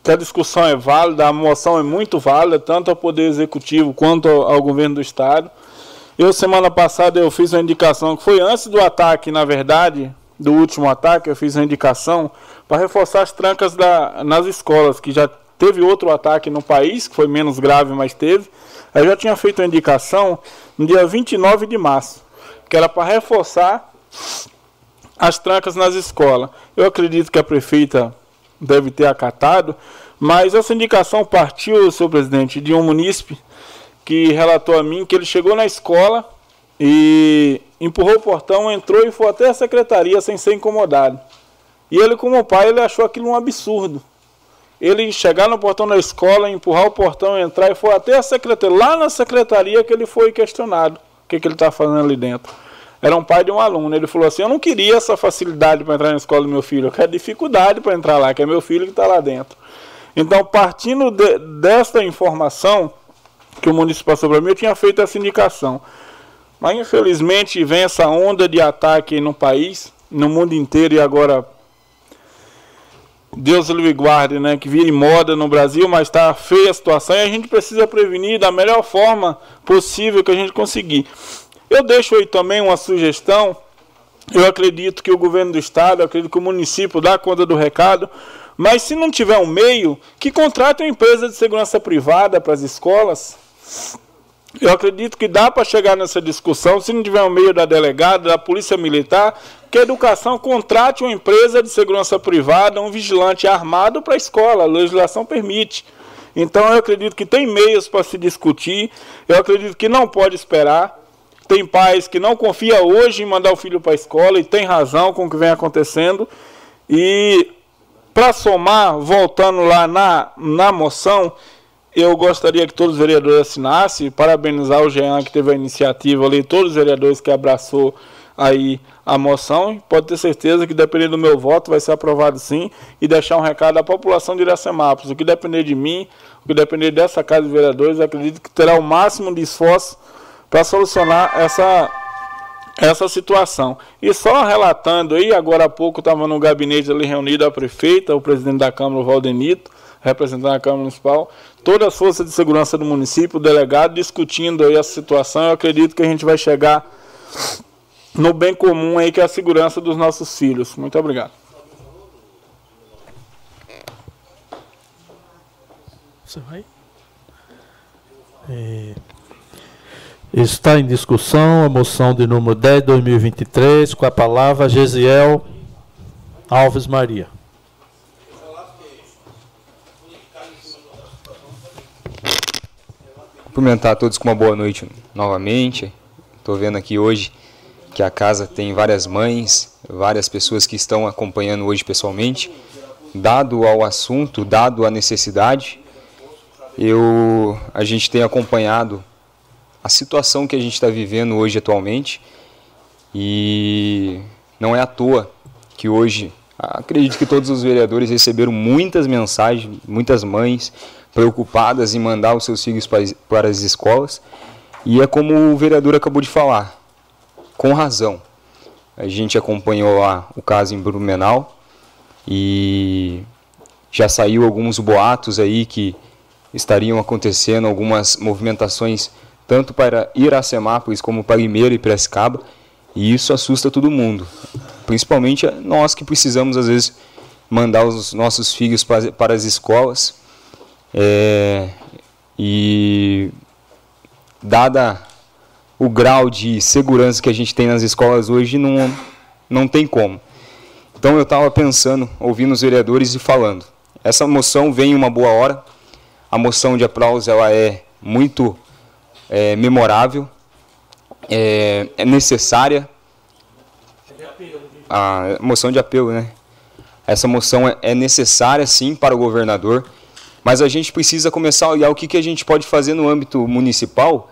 que a discussão é válida, a moção é muito válida, tanto ao Poder Executivo quanto ao, governo do Estado. Eu, semana passada, eu fiz uma indicação, que foi antes do ataque, na verdade, do último ataque, eu fiz uma indicação para reforçar as trancas da, nas escolas, que já teve outro ataque no país, que foi menos grave, mas teve. Eu já tinha feito uma indicação no dia 29 de março, que era para reforçar as trancas nas escolas. Eu acredito que a prefeita deve ter acatado, mas essa indicação partiu, senhor presidente, de um munícipe que relatou a mim que ele chegou na escola e empurrou o portão, entrou e foi até a secretaria sem ser incomodado. E ele, como pai, ele achou aquilo um absurdo. Ele chegar no portão da escola, empurrar o portão, entrar e foi até a secretaria, lá na secretaria que ele foi questionado o que, que ele está fazendo ali dentro era um pai de um aluno. Ele falou assim: Eu não queria essa facilidade para entrar na escola do meu filho, eu quero dificuldade para entrar lá, que é meu filho que está lá dentro. Então, partindo de, desta informação que o município passou para mim, eu tinha feito essa indicação. Mas, infelizmente, vem essa onda de ataque no país, no mundo inteiro e agora. Deus lhe guarde, né? Que vire moda no Brasil, mas está feia a situação e a gente precisa prevenir da melhor forma possível que a gente conseguir. Eu deixo aí também uma sugestão. Eu acredito que o governo do estado, eu acredito que o município dá conta do recado, mas se não tiver um meio, que contrate uma empresa de segurança privada para as escolas. Eu acredito que dá para chegar nessa discussão, se não tiver um meio da delegada, da polícia militar, que a educação contrate uma empresa de segurança privada, um vigilante armado para a escola, a legislação permite. Então eu acredito que tem meios para se discutir, eu acredito que não pode esperar. Tem pais que não confia hoje em mandar o filho para a escola e tem razão com o que vem acontecendo. E para somar, voltando lá na, na moção, eu gostaria que todos os vereadores assinassem, parabenizar o Jean que teve a iniciativa ali, todos os vereadores que abraçou aí a moção. Pode ter certeza que dependendo do meu voto vai ser aprovado sim e deixar um recado à população de Iracemápolis. O que depender de mim, o que depender dessa casa de vereadores, acredito que terá o máximo de esforço para solucionar essa, essa situação. E só relatando aí, agora há pouco estava no gabinete ali reunido a prefeita, o presidente da Câmara, o Valdenito, representando a Câmara Municipal, toda a força de segurança do município, o delegado, discutindo aí essa situação. Eu acredito que a gente vai chegar no bem comum aí, que é a segurança dos nossos filhos. Muito obrigado. Você vai? É... Está em discussão a moção de número 10 2023, com a palavra Gesiel Alves Maria. Cumprimentar a todos com uma boa noite novamente. Estou vendo aqui hoje que a casa tem várias mães, várias pessoas que estão acompanhando hoje pessoalmente. Dado ao assunto, dado a necessidade, eu, a gente tem acompanhado a situação que a gente está vivendo hoje atualmente e não é à toa que hoje acredito que todos os vereadores receberam muitas mensagens, muitas mães preocupadas em mandar os seus filhos para as escolas e é como o vereador acabou de falar, com razão. A gente acompanhou lá o caso em Blumenau e já saiu alguns boatos aí que estariam acontecendo algumas movimentações tanto para Iracemápolis como para Limeira e Piracicaba, e isso assusta todo mundo, principalmente nós que precisamos às vezes mandar os nossos filhos para, para as escolas, é, e dada o grau de segurança que a gente tem nas escolas hoje, não, não tem como. Então eu estava pensando, ouvindo os vereadores e falando, essa moção vem em uma boa hora, a moção de aplauso ela é muito é, memorável, é, é, necessária. A moção de apelo, né? Essa moção é, é necessária sim para o governador, mas a gente precisa começar a olhar o que, que a gente pode fazer no âmbito municipal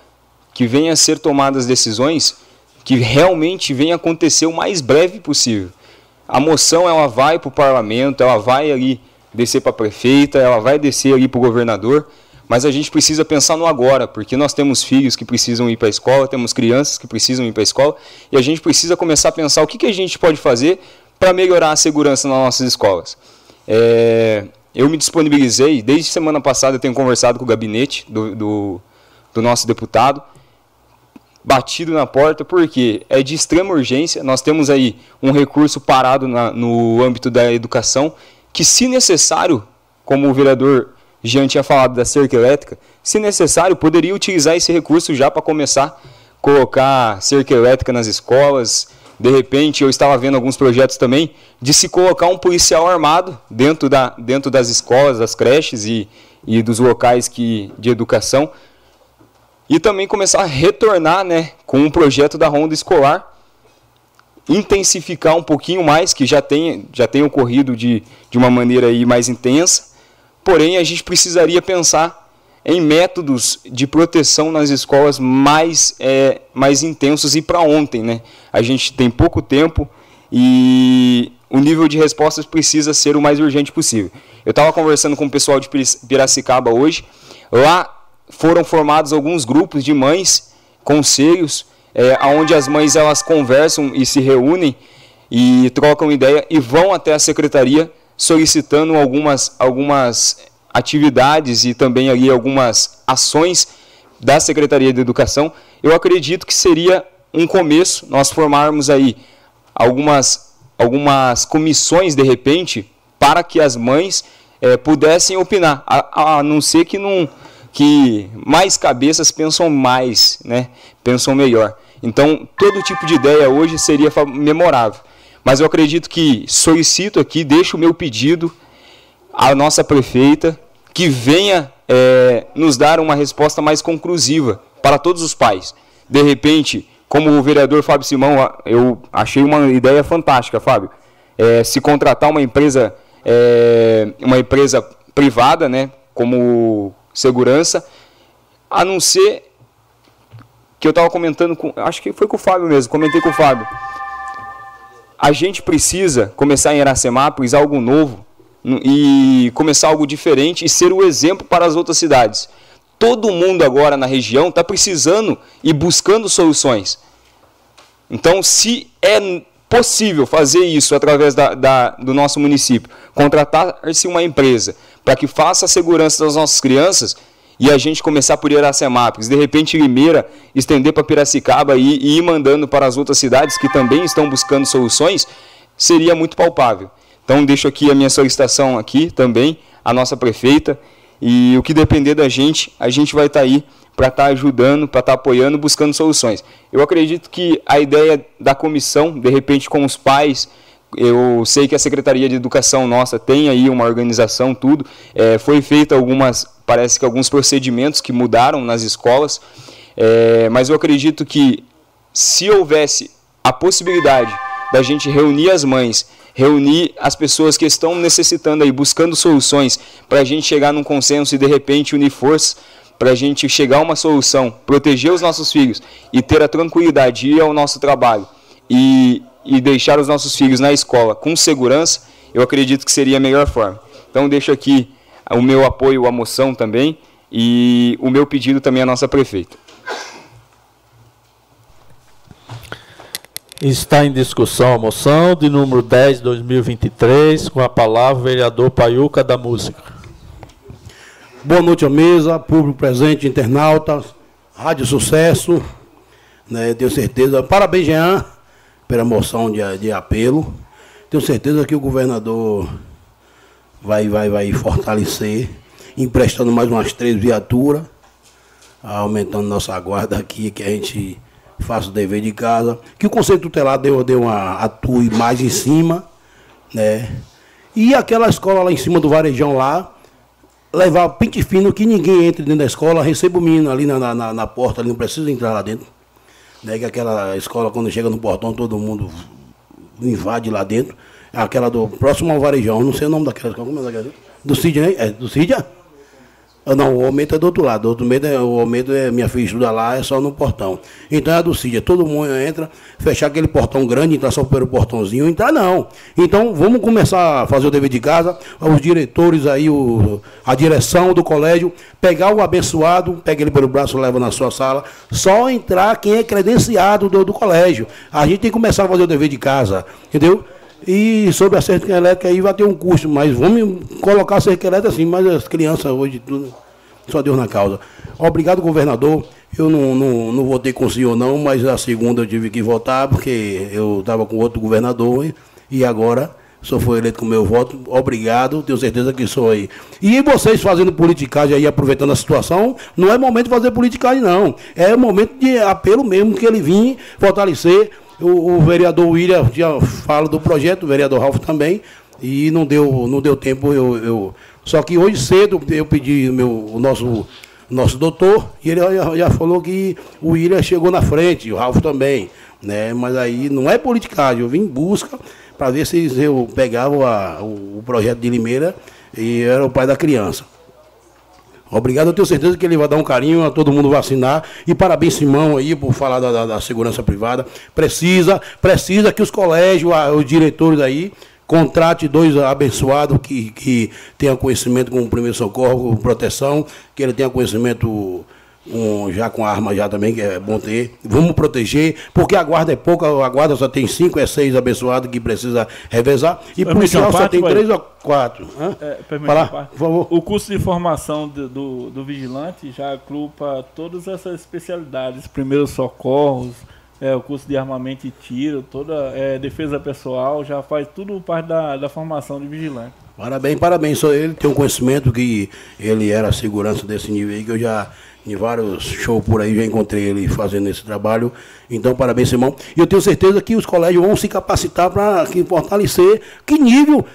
que venha a ser tomadas decisões que realmente venha acontecer o mais breve possível. A moção ela vai para o parlamento, ela vai ali descer para a prefeita, ela vai descer ali para o governador, mas a gente precisa pensar no agora, porque nós temos filhos que precisam ir para a escola, temos crianças que precisam ir para a escola, e a gente precisa começar a pensar o que, que a gente pode fazer para melhorar a segurança nas nossas escolas. É, eu me disponibilizei, desde semana passada eu tenho conversado com o gabinete do, do, do nosso deputado, batido na porta, porque é de extrema urgência, nós temos aí um recurso parado na, no âmbito da educação, que, se necessário, como o vereador Jean tinha falado da cerca elétrica, se necessário, poderia utilizar esse recurso já para começar a colocar cerca elétrica nas escolas. De repente, eu estava vendo alguns projetos também de se colocar um policial armado dentro, da, dentro das escolas, das creches e, e dos locais que, de educação. E também começar a retornar né, com um projeto da ronda escolar intensificar um pouquinho mais, que já tem, já tem ocorrido de, de uma maneira aí mais intensa. Porém, a gente precisaria pensar em métodos de proteção nas escolas mais, é, mais intensos e para ontem. Né? A gente tem pouco tempo e o nível de respostas precisa ser o mais urgente possível. Eu estava conversando com o pessoal de Piracicaba hoje. Lá foram formados alguns grupos de mães, conselhos, é, onde as mães elas conversam e se reúnem e trocam ideia e vão até a secretaria solicitando algumas, algumas atividades e também ali algumas ações da Secretaria de Educação. Eu acredito que seria um começo nós formarmos aí algumas, algumas comissões de repente para que as mães é, pudessem opinar, a, a não ser que não que mais cabeças pensam mais, né? Pensam melhor. Então, todo tipo de ideia hoje seria memorável. Mas eu acredito que solicito aqui, deixo o meu pedido à nossa prefeita que venha é, nos dar uma resposta mais conclusiva para todos os pais. De repente, como o vereador Fábio Simão, eu achei uma ideia fantástica, Fábio. É, se contratar uma empresa, é, uma empresa privada, né, como segurança, a não ser que eu estava comentando com. Acho que foi com o Fábio mesmo, comentei com o Fábio. A gente precisa começar em Iracemápolis algo novo e começar algo diferente e ser o exemplo para as outras cidades. Todo mundo agora na região está precisando e buscando soluções. Então, se é possível fazer isso através da, da do nosso município, contratar-se uma empresa para que faça a segurança das nossas crianças, e a gente começar por Iracemápolis, de repente Limeira estender para Piracicaba e, e ir mandando para as outras cidades que também estão buscando soluções, seria muito palpável. Então deixo aqui a minha solicitação aqui também, a nossa prefeita, e o que depender da gente, a gente vai estar tá aí para estar tá ajudando, para estar tá apoiando, buscando soluções. Eu acredito que a ideia da comissão, de repente com os pais, eu sei que a Secretaria de Educação nossa tem aí uma organização, tudo. É, foi feita algumas, parece que alguns procedimentos que mudaram nas escolas, é, mas eu acredito que se houvesse a possibilidade da gente reunir as mães, reunir as pessoas que estão necessitando aí, buscando soluções, para a gente chegar num consenso e de repente unir forças para a gente chegar a uma solução, proteger os nossos filhos e ter a tranquilidade de ir ao nosso trabalho e, e deixar os nossos filhos na escola com segurança, eu acredito que seria a melhor forma. Então deixo aqui o meu apoio à moção também e o meu pedido também à nossa prefeita. Está em discussão a moção de número 10, 2023, com a palavra o vereador Paiuca da Música. Boa noite à mesa, público presente, internautas, Rádio Sucesso, né, tenho certeza. Parabéns, Jean, pela moção de, de apelo. Tenho certeza que o governador vai, vai, vai fortalecer, emprestando mais umas três viaturas, aumentando nossa guarda aqui, que a gente faça o dever de casa, que o Conselho Tutelar deu, deu uma atue mais em cima, né? E aquela escola lá em cima do Varejão lá, levar pente fino que ninguém entre dentro da escola, receba o menino ali na, na, na porta, não precisa entrar lá dentro. Né? Que aquela escola, quando chega no portão, todo mundo invade lá dentro. Aquela do próximo ao Varejão, não sei o nome daquela escola, como é daquela? Do Sidney? É, do Sidney? Ah, não, o aumento é do outro lado. O outro é, o aumento é minha filha estuda lá, é só no portão. Então é a do CID, todo mundo entra, fechar aquele portão grande, entrar só pelo portãozinho, entrar não. Então vamos começar a fazer o dever de casa, os diretores aí, o, a direção do colégio, pegar o abençoado, pega ele pelo braço, leva na sua sala, só entrar quem é credenciado do, do colégio. A gente tem que começar a fazer o dever de casa, entendeu? E sobre a cerca elétrica aí vai ter um custo, mas vamos colocar a cerca elétrica assim, mas as crianças hoje, tudo, só Deus na causa. Obrigado, governador. Eu não, não, não votei com o senhor não, mas a segunda eu tive que votar, porque eu estava com outro governador e, e agora só foi eleito com meu voto. Obrigado, tenho certeza que sou aí. E vocês fazendo politicagem aí, aproveitando a situação, não é momento de fazer politicagem, não. É momento de apelo mesmo que ele vinha fortalecer o, o vereador William já fala do projeto, o vereador Ralf também, e não deu, não deu tempo. Eu, eu, só que hoje cedo eu pedi meu, o nosso, nosso doutor, e ele já, falou que o William chegou na frente, o Ralf também. Né? Mas aí não é politicagem, eu vim em busca para ver se eu pegava a, o projeto de Limeira e era o pai da criança. Obrigado, eu tenho certeza que ele vai dar um carinho a todo mundo vacinar. E parabéns, Simão, aí, por falar da, da, da segurança privada. Precisa, precisa que os colégios, os diretores aí, contrate dois abençoados que, que tenham conhecimento com o primeiro socorro, proteção, que ele tenha conhecimento um, já com arma já também, que é bom ter. Vamos proteger, porque a guarda é pouca, a guarda só tem cinco, é seis abençoados que precisa revezar. E policial só tem três ou quatro. É, Falar, por favor. O curso de formação do, do, do, vigilante já agrupa todas essas especialidades, primeiros socorros, é, o curso de armamento e tiro, toda é, defesa pessoal, já faz tudo parte da, da formação de vigilante. Parabéns, parabéns. Só ele tem um conhecimento que ele era segurança desse nível aí, que eu já em vários shows por aí, já encontrei ele fazendo esse trabalho. Então, parabéns, irmão. E eu tenho certeza que os colégios vão se capacitar para fortalecer. Que nível?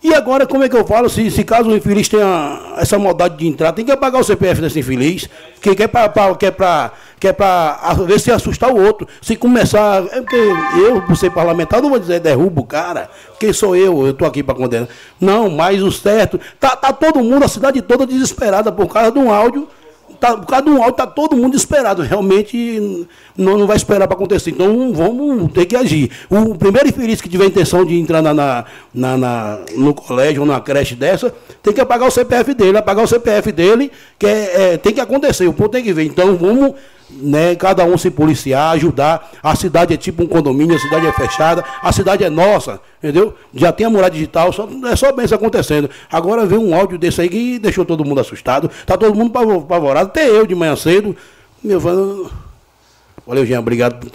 E agora, como é que eu falo? Se, se caso o infeliz tenha essa maldade de entrar, tem que pagar o CPF desse infeliz, que quer para quer pra, quer pra ver se assustar o outro. Se começar. É porque eu, por ser parlamentar, não vou dizer derrubo o cara, quem sou eu? Eu estou aqui para condenar. Não, mas o certo. Tá, tá todo mundo, a cidade toda desesperada por causa de um áudio tá, por causa do áudio, está todo mundo esperado. Realmente não, não vai esperar para acontecer. Então vamos ter que agir. O primeiro infeliz que tiver intenção de entrar na, na, na, na no colégio ou na creche dessa, tem que apagar o CPF dele, apagar o CPF dele, que é, é, tem que acontecer, o povo tem que ver. Então vamos né, cada um se policiar, ajudar. A cidade é tipo um condomínio, a cidade é fechada, a cidade é nossa, entendeu? Já tem a muralha digital, só, é só bem isso acontecendo. Agora vem um áudio desse aí que deixou todo mundo assustado, tá todo mundo apavorado, até eu de manhã cedo. Meu, valeu, Jean, obrigado,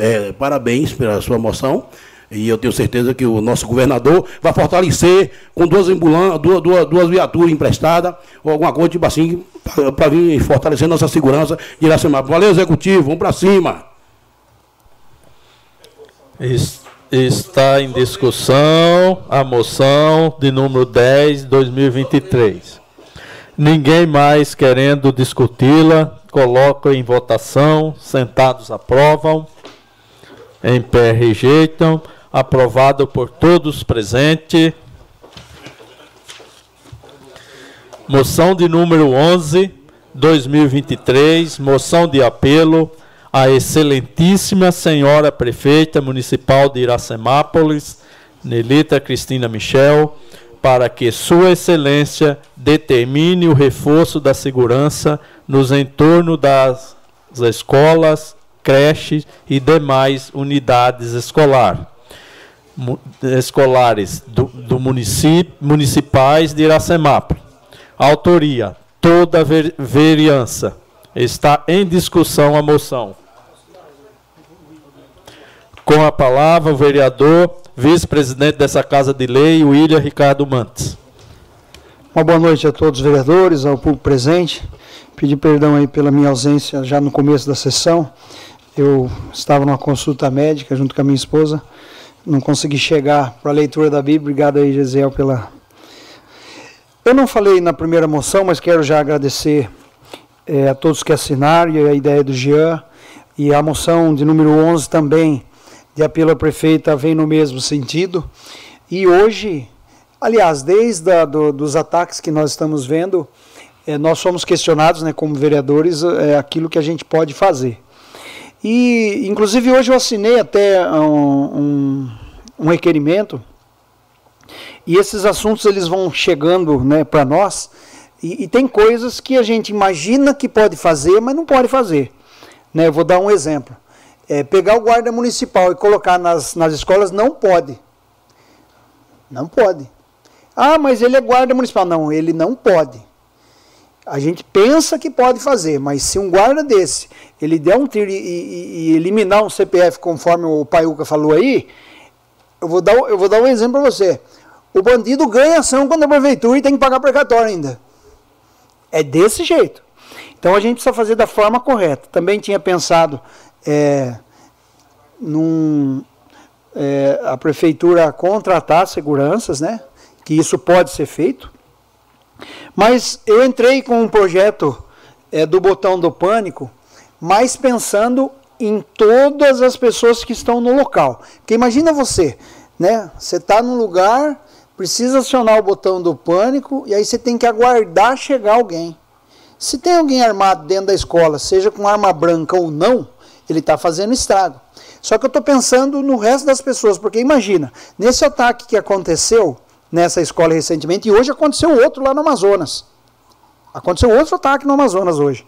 é, parabéns pela sua moção. E eu tenho certeza que o nosso governador vai fortalecer com duas ambulâncias, duas, duas, duas viaturas emprestadas, ou alguma coisa tipo assim, para vir fortalecer nossa segurança de Iracema. Valeu, executivo, vamos para cima. Está em discussão a moção de número 10, 2023. Ninguém mais querendo discuti-la, coloco em votação, sentados aprovam, em pé rejeitam. Aprovado por todos presentes. Moção de número 11, 2023, moção de apelo à excelentíssima senhora prefeita municipal de Iracemápolis, Nelita Cristina Michel, para que Sua Excelência determine o reforço da segurança nos entornos das escolas, creches e demais unidades escolar, escolares do, do município, municipais de Iracemápolis. Autoria: toda vereança. Está em discussão a moção. Com a palavra, o vereador, vice-presidente dessa Casa de Lei, William Ricardo Mantes. Uma boa noite a todos os vereadores, ao público presente. Pedir perdão aí pela minha ausência já no começo da sessão. Eu estava numa consulta médica junto com a minha esposa. Não consegui chegar para a leitura da Bíblia. Obrigado aí, Gesiel, pela. Eu não falei na primeira moção, mas quero já agradecer é, a todos que assinaram e a ideia do Jean. E a moção de número 11 também de apelo à prefeita vem no mesmo sentido. E hoje, aliás, desde a, do, dos ataques que nós estamos vendo, é, nós somos questionados, né, como vereadores, é, aquilo que a gente pode fazer. E, inclusive, hoje eu assinei até um, um, um requerimento, e esses assuntos eles vão chegando né, para nós, e, e, tem coisas que a gente imagina que pode fazer, mas não pode fazer. Né, eu vou dar um exemplo é, pegar o guarda municipal e colocar nas, nas escolas não pode. Não pode. Ah, mas ele é guarda municipal. Não, ele não pode. A gente pensa que pode fazer, mas se um guarda desse, ele der um tiro e, e, e eliminar um CPF, conforme o Paiuca falou aí, eu vou dar, eu vou dar um exemplo para você. O bandido ganha ação quando a prefeitura e tem que pagar precatório ainda. É desse jeito. Então a gente precisa fazer da forma correta. Também tinha pensado é, num, é, a prefeitura contratar seguranças, né? Que isso pode ser feito. Mas eu entrei com um projeto é, do botão do pânico, mais pensando em todas as pessoas que estão no local. Porque imagina você, né? Você está num lugar, precisa acionar o botão do pânico e aí você tem que aguardar chegar alguém. Se tem alguém armado dentro da escola, seja com arma branca ou não, ele está fazendo estrago. Só que eu estou pensando no resto das pessoas, porque imagina, nesse ataque que aconteceu nessa escola recentemente, e hoje aconteceu outro lá no Amazonas. Aconteceu outro ataque no Amazonas hoje.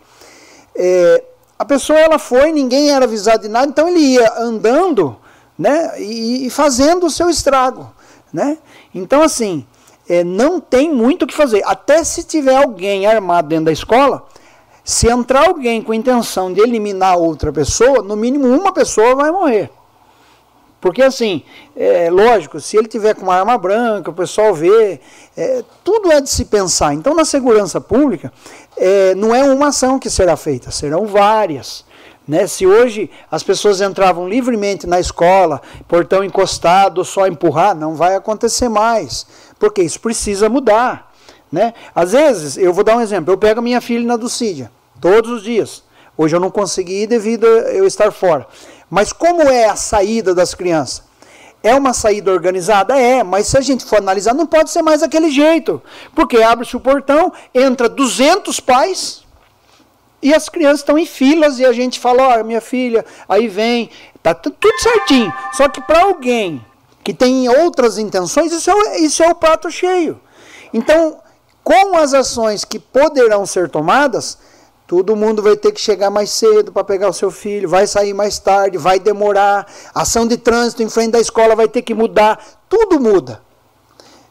É, a pessoa ela foi, ninguém era avisado de nada, então ele ia andando né, e, e fazendo o seu estrago. Né? Então, assim, é, não tem muito o que fazer. Até se tiver alguém armado dentro da escola, se entrar alguém com intenção de eliminar outra pessoa, no mínimo uma pessoa vai morrer. Porque assim, é lógico, se ele tiver com uma arma branca, o pessoal vê, é, tudo é de se pensar. Então, na segurança pública, é, não é uma ação que será feita, serão várias. Né? Se hoje as pessoas entravam livremente na escola, portão encostado, só empurrar, não vai acontecer mais, porque isso precisa mudar. Né? Às vezes, eu vou dar um exemplo, eu pego a minha filha na Ducídia, todos os dias. Hoje eu não consegui ir devido a eu estar fora. Mas como é a saída das crianças? É uma saída organizada? É, mas se a gente for analisar, não pode ser mais daquele jeito. Porque abre-se o portão, entra 200 pais e as crianças estão em filas e a gente fala: ó, oh, minha filha, aí vem, tá tudo certinho. Só que para alguém que tem outras intenções, isso é, isso é o prato cheio. Então, com as ações que poderão ser tomadas, todo mundo vai ter que chegar mais cedo para pegar o seu filho, vai sair mais tarde, vai demorar, ação de trânsito em frente da escola vai ter que mudar, tudo muda.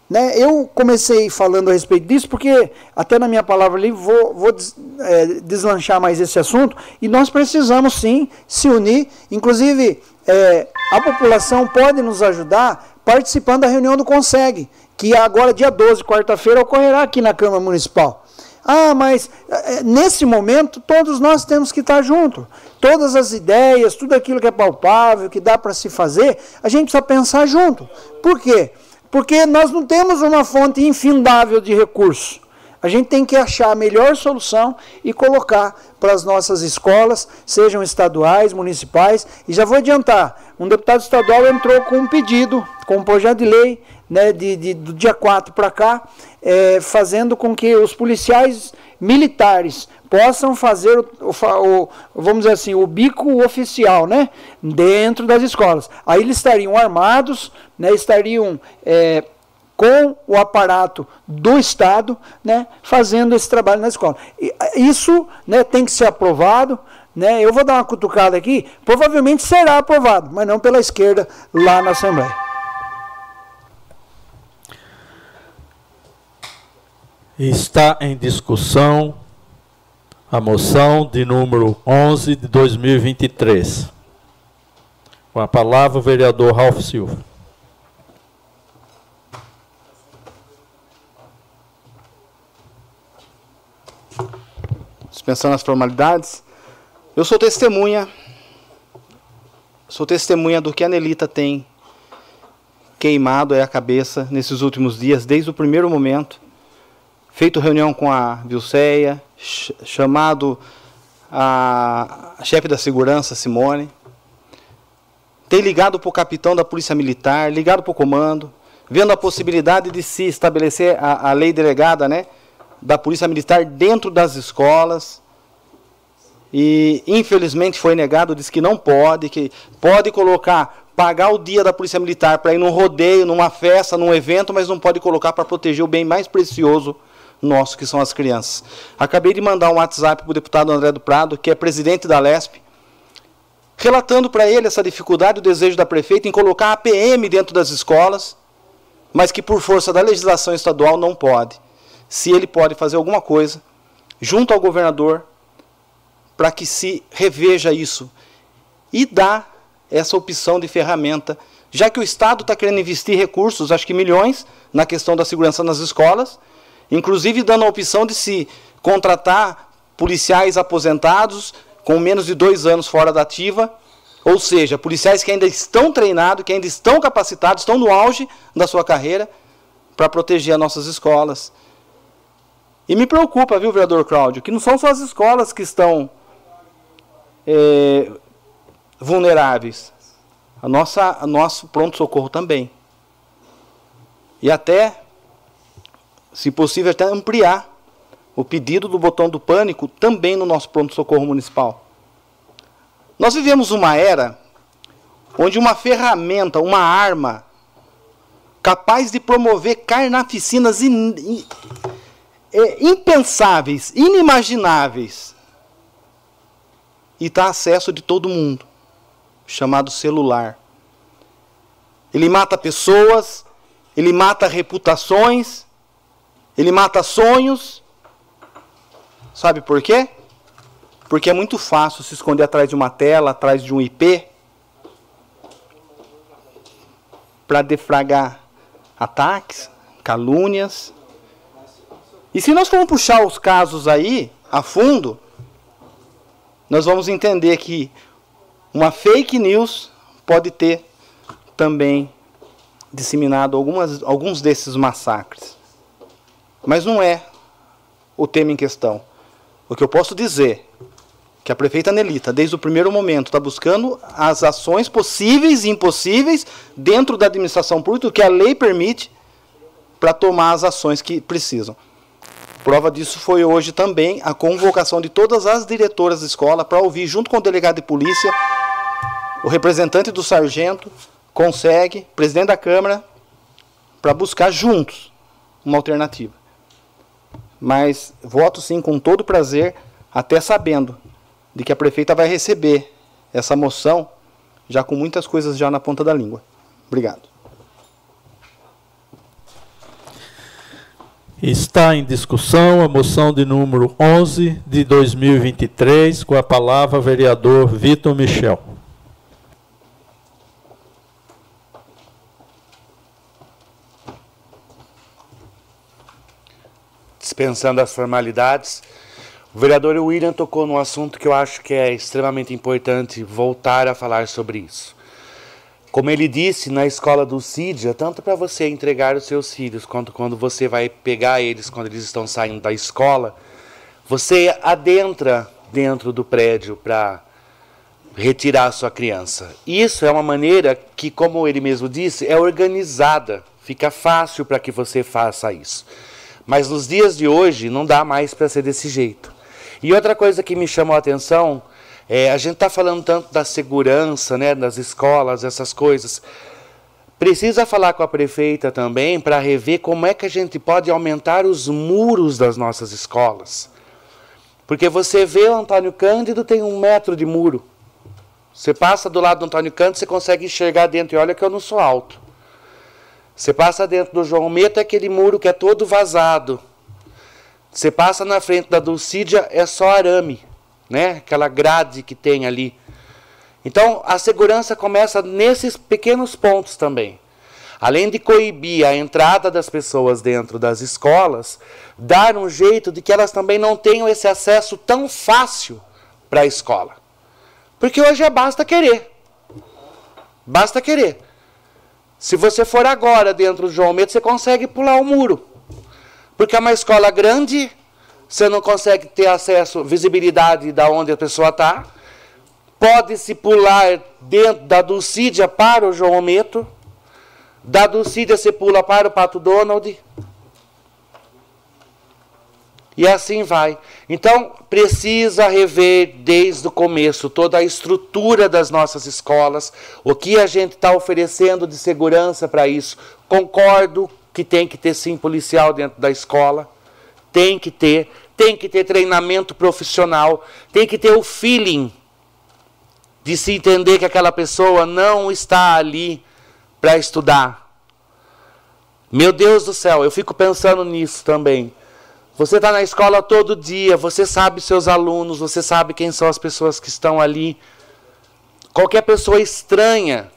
Né? Eu comecei falando a respeito disso porque, até na minha palavra ali, vou, vou des, é, deslanchar mais esse assunto, e nós precisamos sim se unir, inclusive é, a população pode nos ajudar participando da reunião do Consegue, que agora, dia 12, quarta-feira, ocorrerá aqui na Câmara Municipal. Ah, mas é, nesse momento todos nós temos que estar juntos. Todas as ideias, tudo aquilo que é palpável, que dá para se fazer, a gente precisa pensar junto. Por quê? Porque nós não temos uma fonte infindável de recursos. A gente tem que achar a melhor solução e colocar para as nossas escolas, sejam estaduais, municipais. E já vou adiantar: um deputado estadual entrou com um pedido, com um projeto de lei, né, de, de do dia 4 para cá, é, fazendo com que os policiais militares possam fazer o, o, vamos dizer assim, o bico oficial, né, dentro das escolas. Aí eles estariam armados, né, estariam é, com o aparato do Estado, né, fazendo esse trabalho na escola. Isso, né, tem que ser aprovado. Né, eu vou dar uma cutucada aqui, provavelmente será aprovado, mas não pela esquerda lá na Assembleia. Está em discussão a moção de número 11 de 2023. Com a palavra o vereador Ralph Silva. Dispensando as formalidades, eu sou testemunha, sou testemunha do que a Nelita tem queimado a cabeça nesses últimos dias, desde o primeiro momento. Feito reunião com a Vilceia, chamado a chefe da segurança, Simone. Tem ligado para o capitão da Polícia Militar, ligado para o comando, vendo a possibilidade de se estabelecer a, a lei delegada né, da Polícia Militar dentro das escolas. E infelizmente foi negado, disse que não pode, que pode colocar, pagar o dia da Polícia Militar para ir num rodeio, numa festa, num evento, mas não pode colocar para proteger o bem mais precioso nosso, que são as crianças. Acabei de mandar um WhatsApp para o deputado André do Prado, que é presidente da LESP, relatando para ele essa dificuldade, o desejo da prefeita em colocar a PM dentro das escolas, mas que por força da legislação estadual não pode. Se ele pode fazer alguma coisa, junto ao governador, para que se reveja isso e dá essa opção de ferramenta, já que o Estado está querendo investir recursos, acho que milhões, na questão da segurança nas escolas, inclusive dando a opção de se contratar policiais aposentados com menos de dois anos fora da ativa, ou seja, policiais que ainda estão treinados, que ainda estão capacitados, estão no auge da sua carreira para proteger as nossas escolas. E me preocupa, viu, vereador Cláudio, que não são só as escolas que estão é, vulneráveis. A nossa, a nosso pronto-socorro também. E até se possível até ampliar o pedido do botão do pânico também no nosso pronto-socorro municipal. Nós vivemos uma era onde uma ferramenta, uma arma capaz de promover carnaficinas in, in, é, impensáveis, inimagináveis, e está acesso de todo mundo, chamado celular. Ele mata pessoas, ele mata reputações, ele mata sonhos. Sabe por quê? Porque é muito fácil se esconder atrás de uma tela, atrás de um IP, para defragar ataques, calúnias. E se nós formos puxar os casos aí a fundo, nós vamos entender que uma fake news pode ter também disseminado algumas, alguns desses massacres. Mas não é o tema em questão. O que eu posso dizer que a prefeita Nelita, desde o primeiro momento, está buscando as ações possíveis e impossíveis dentro da administração pública, que a lei permite, para tomar as ações que precisam. Prova disso foi hoje também a convocação de todas as diretoras de escola para ouvir, junto com o delegado de polícia, o representante do sargento, consegue, presidente da Câmara, para buscar juntos uma alternativa mas voto sim com todo prazer, até sabendo de que a prefeita vai receber essa moção já com muitas coisas já na ponta da língua. Obrigado. Está em discussão a moção de número 11 de 2023, com a palavra vereador Vitor Michel. Dispensando as formalidades. O vereador William tocou num assunto que eu acho que é extremamente importante voltar a falar sobre isso. Como ele disse na escola do Cídia, tanto para você entregar os seus filhos, quanto quando você vai pegar eles quando eles estão saindo da escola, você adentra dentro do prédio para retirar a sua criança. Isso é uma maneira que, como ele mesmo disse, é organizada. Fica fácil para que você faça isso. Mas nos dias de hoje não dá mais para ser desse jeito. E outra coisa que me chamou a atenção é, a gente está falando tanto da segurança, né, das escolas, essas coisas. Precisa falar com a prefeita também para rever como é que a gente pode aumentar os muros das nossas escolas. Porque você vê o Antônio Cândido tem um metro de muro. Você passa do lado do Antônio Cândido, você consegue enxergar dentro. E olha que eu não sou alto. Você passa dentro do João Meto, é aquele muro que é todo vazado. Você passa na frente da Dulcídia, é só arame né? Aquela grade que tem ali. Então, a segurança começa nesses pequenos pontos também. Além de coibir a entrada das pessoas dentro das escolas, dar um jeito de que elas também não tenham esse acesso tão fácil para a escola. Porque hoje é basta querer. Basta querer. Se você for agora dentro do João Medo, você consegue pular o muro. Porque é uma escola grande, você não consegue ter acesso, visibilidade da onde a pessoa está. Pode-se pular dentro da Dulcídia para o João Meto. Da Dulcídia você pula para o Pato Donald. E assim vai. Então, precisa rever desde o começo toda a estrutura das nossas escolas, o que a gente está oferecendo de segurança para isso. Concordo que tem que ter sim policial dentro da escola, tem que ter, tem que ter treinamento profissional, tem que ter o feeling de se entender que aquela pessoa não está ali para estudar. Meu Deus do céu, eu fico pensando nisso também. Você está na escola todo dia, você sabe seus alunos, você sabe quem são as pessoas que estão ali. Qualquer pessoa estranha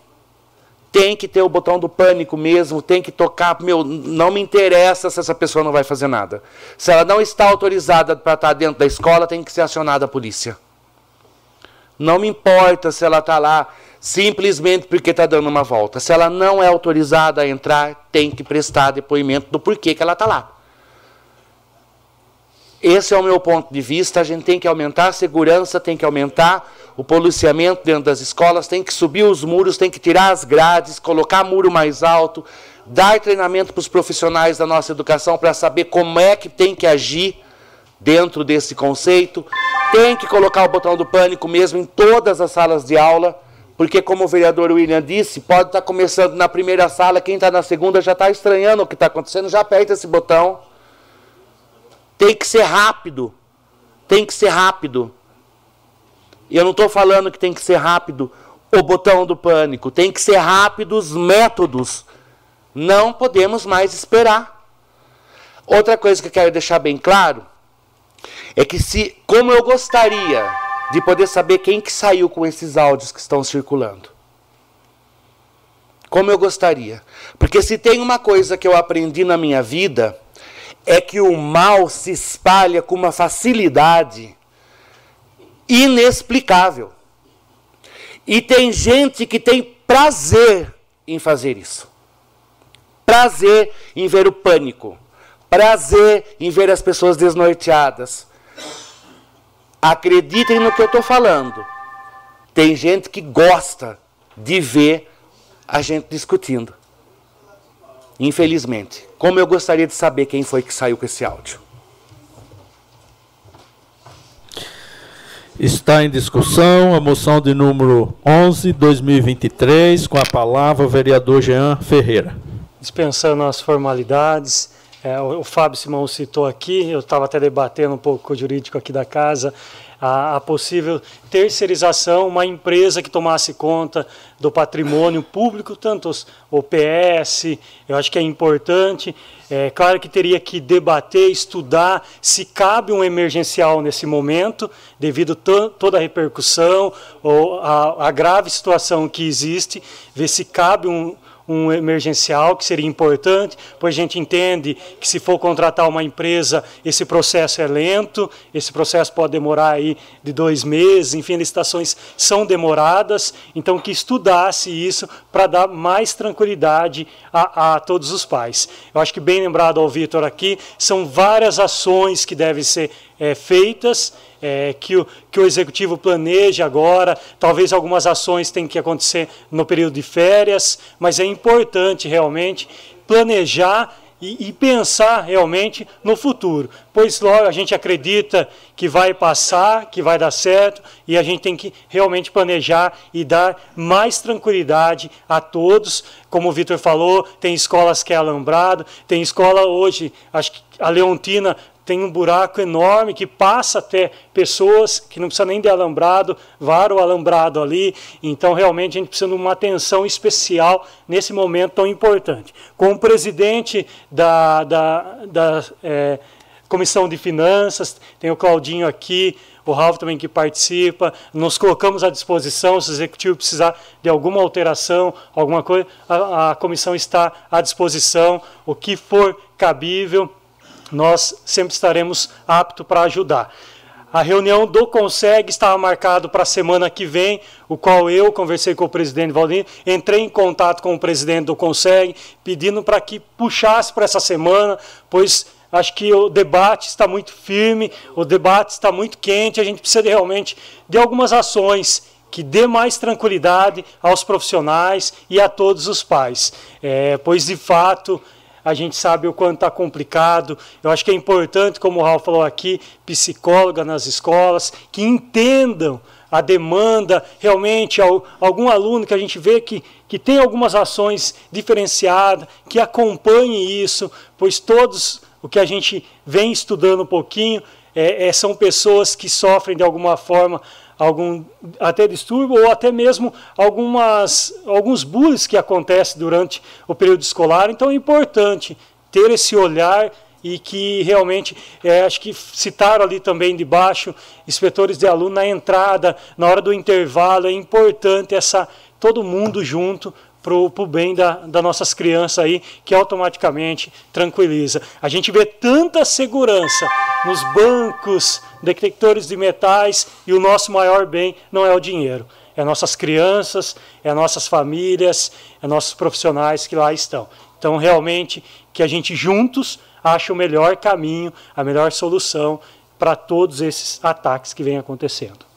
tem que ter o botão do pânico mesmo, tem que tocar. Meu, não me interessa se essa pessoa não vai fazer nada. Se ela não está autorizada para estar dentro da escola, tem que ser acionada a polícia. Não me importa se ela está lá simplesmente porque está dando uma volta. Se ela não é autorizada a entrar, tem que prestar depoimento do porquê que ela está lá. Esse é o meu ponto de vista. A gente tem que aumentar a segurança, tem que aumentar o policiamento dentro das escolas, tem que subir os muros, tem que tirar as grades, colocar muro mais alto, dar treinamento para os profissionais da nossa educação para saber como é que tem que agir dentro desse conceito. Tem que colocar o botão do pânico mesmo em todas as salas de aula, porque, como o vereador William disse, pode estar começando na primeira sala, quem está na segunda já está estranhando o que está acontecendo, já aperta esse botão. Tem que ser rápido. Tem que ser rápido. E eu não estou falando que tem que ser rápido o botão do pânico, tem que ser rápido os métodos. Não podemos mais esperar. Outra coisa que eu quero deixar bem claro é que se, como eu gostaria de poder saber quem que saiu com esses áudios que estão circulando. Como eu gostaria. Porque se tem uma coisa que eu aprendi na minha vida, é que o mal se espalha com uma facilidade inexplicável. E tem gente que tem prazer em fazer isso. Prazer em ver o pânico. Prazer em ver as pessoas desnorteadas. Acreditem no que eu estou falando. Tem gente que gosta de ver a gente discutindo. Infelizmente. Como eu gostaria de saber quem foi que saiu com esse áudio. Está em discussão a moção de número 11, 2023, com a palavra o vereador Jean Ferreira. Dispensando as formalidades, é, o, o Fábio Simão citou aqui, eu estava até debatendo um pouco com o jurídico aqui da casa, a, a, possível terceirização, uma empresa que tomasse conta do patrimônio público, tanto os OPS, eu acho que é importante. É claro que teria que debater, estudar se cabe um emergencial nesse momento, devido a toda a repercussão ou a, a grave situação que existe, ver se cabe um, um emergencial, que seria importante, pois a gente entende que se for contratar uma empresa, esse processo é lento, esse processo pode demorar aí de dois meses, enfim, licitações são demoradas, então que estudasse isso para dar mais tranquilidade a, a todos os pais. Eu acho que bem lembrado ao Vitor aqui, são várias ações que devem ser é, feitas, é, que, o, que o executivo planeje agora. Talvez algumas ações tenham que acontecer no período de férias, mas é importante realmente planejar e, e, pensar realmente no futuro. Pois logo a gente acredita que vai passar, que vai dar certo, e a gente tem que realmente planejar e dar mais tranquilidade a todos. Como o Vitor falou, tem escolas que é alambrado, tem escola hoje, acho que a Leontina tem um buraco enorme que passa até pessoas que não precisa nem de alambrado, vara o alambrado ali. Então, realmente, a gente precisa de uma atenção especial nesse momento tão importante. Com o presidente da, da, da é, Comissão de Finanças, tem o Claudinho aqui, o Ralf também que participa, nos colocamos à disposição, se o executivo precisar de alguma alteração, alguma coisa, a, a comissão está à disposição, o que for cabível nós sempre estaremos aptos para ajudar. A reunião do Conseg estava marcado para a semana que vem, o qual eu conversei com o presidente Valdir, entrei em contato com o presidente do Conseg, pedindo para que puxasse para essa semana, pois acho que o debate está muito firme, o debate está muito quente, a gente precisa de, realmente de algumas ações que dê mais tranquilidade aos profissionais e a todos os pais, é, pois de fato a gente sabe o quanto está complicado. Eu acho que é importante, como o Raul falou aqui, psicóloga nas escolas, que entendam a demanda, realmente, algum aluno que a gente vê que, que tem algumas ações diferenciadas, que acompanhe isso, pois todos o que a gente vem estudando um pouquinho é, é, são pessoas que sofrem de alguma forma algum até distúrbio ou até mesmo algumas alguns bullies que acontecem durante o período escolar. Então é importante ter esse olhar e que realmente, é, acho que citaram ali também de baixo, inspetores de aluno na entrada, na hora do intervalo, é importante essa todo mundo junto para o bem da, das nossas crianças aí, que automaticamente tranquiliza. A gente vê tanta segurança nos bancos, detectores de metais, e o nosso maior bem não é o dinheiro. É nossas crianças, é nossas famílias, é nossos profissionais que lá estão. Então, realmente, que a gente juntos ache o melhor caminho, a melhor solução para todos esses ataques que vêm acontecendo.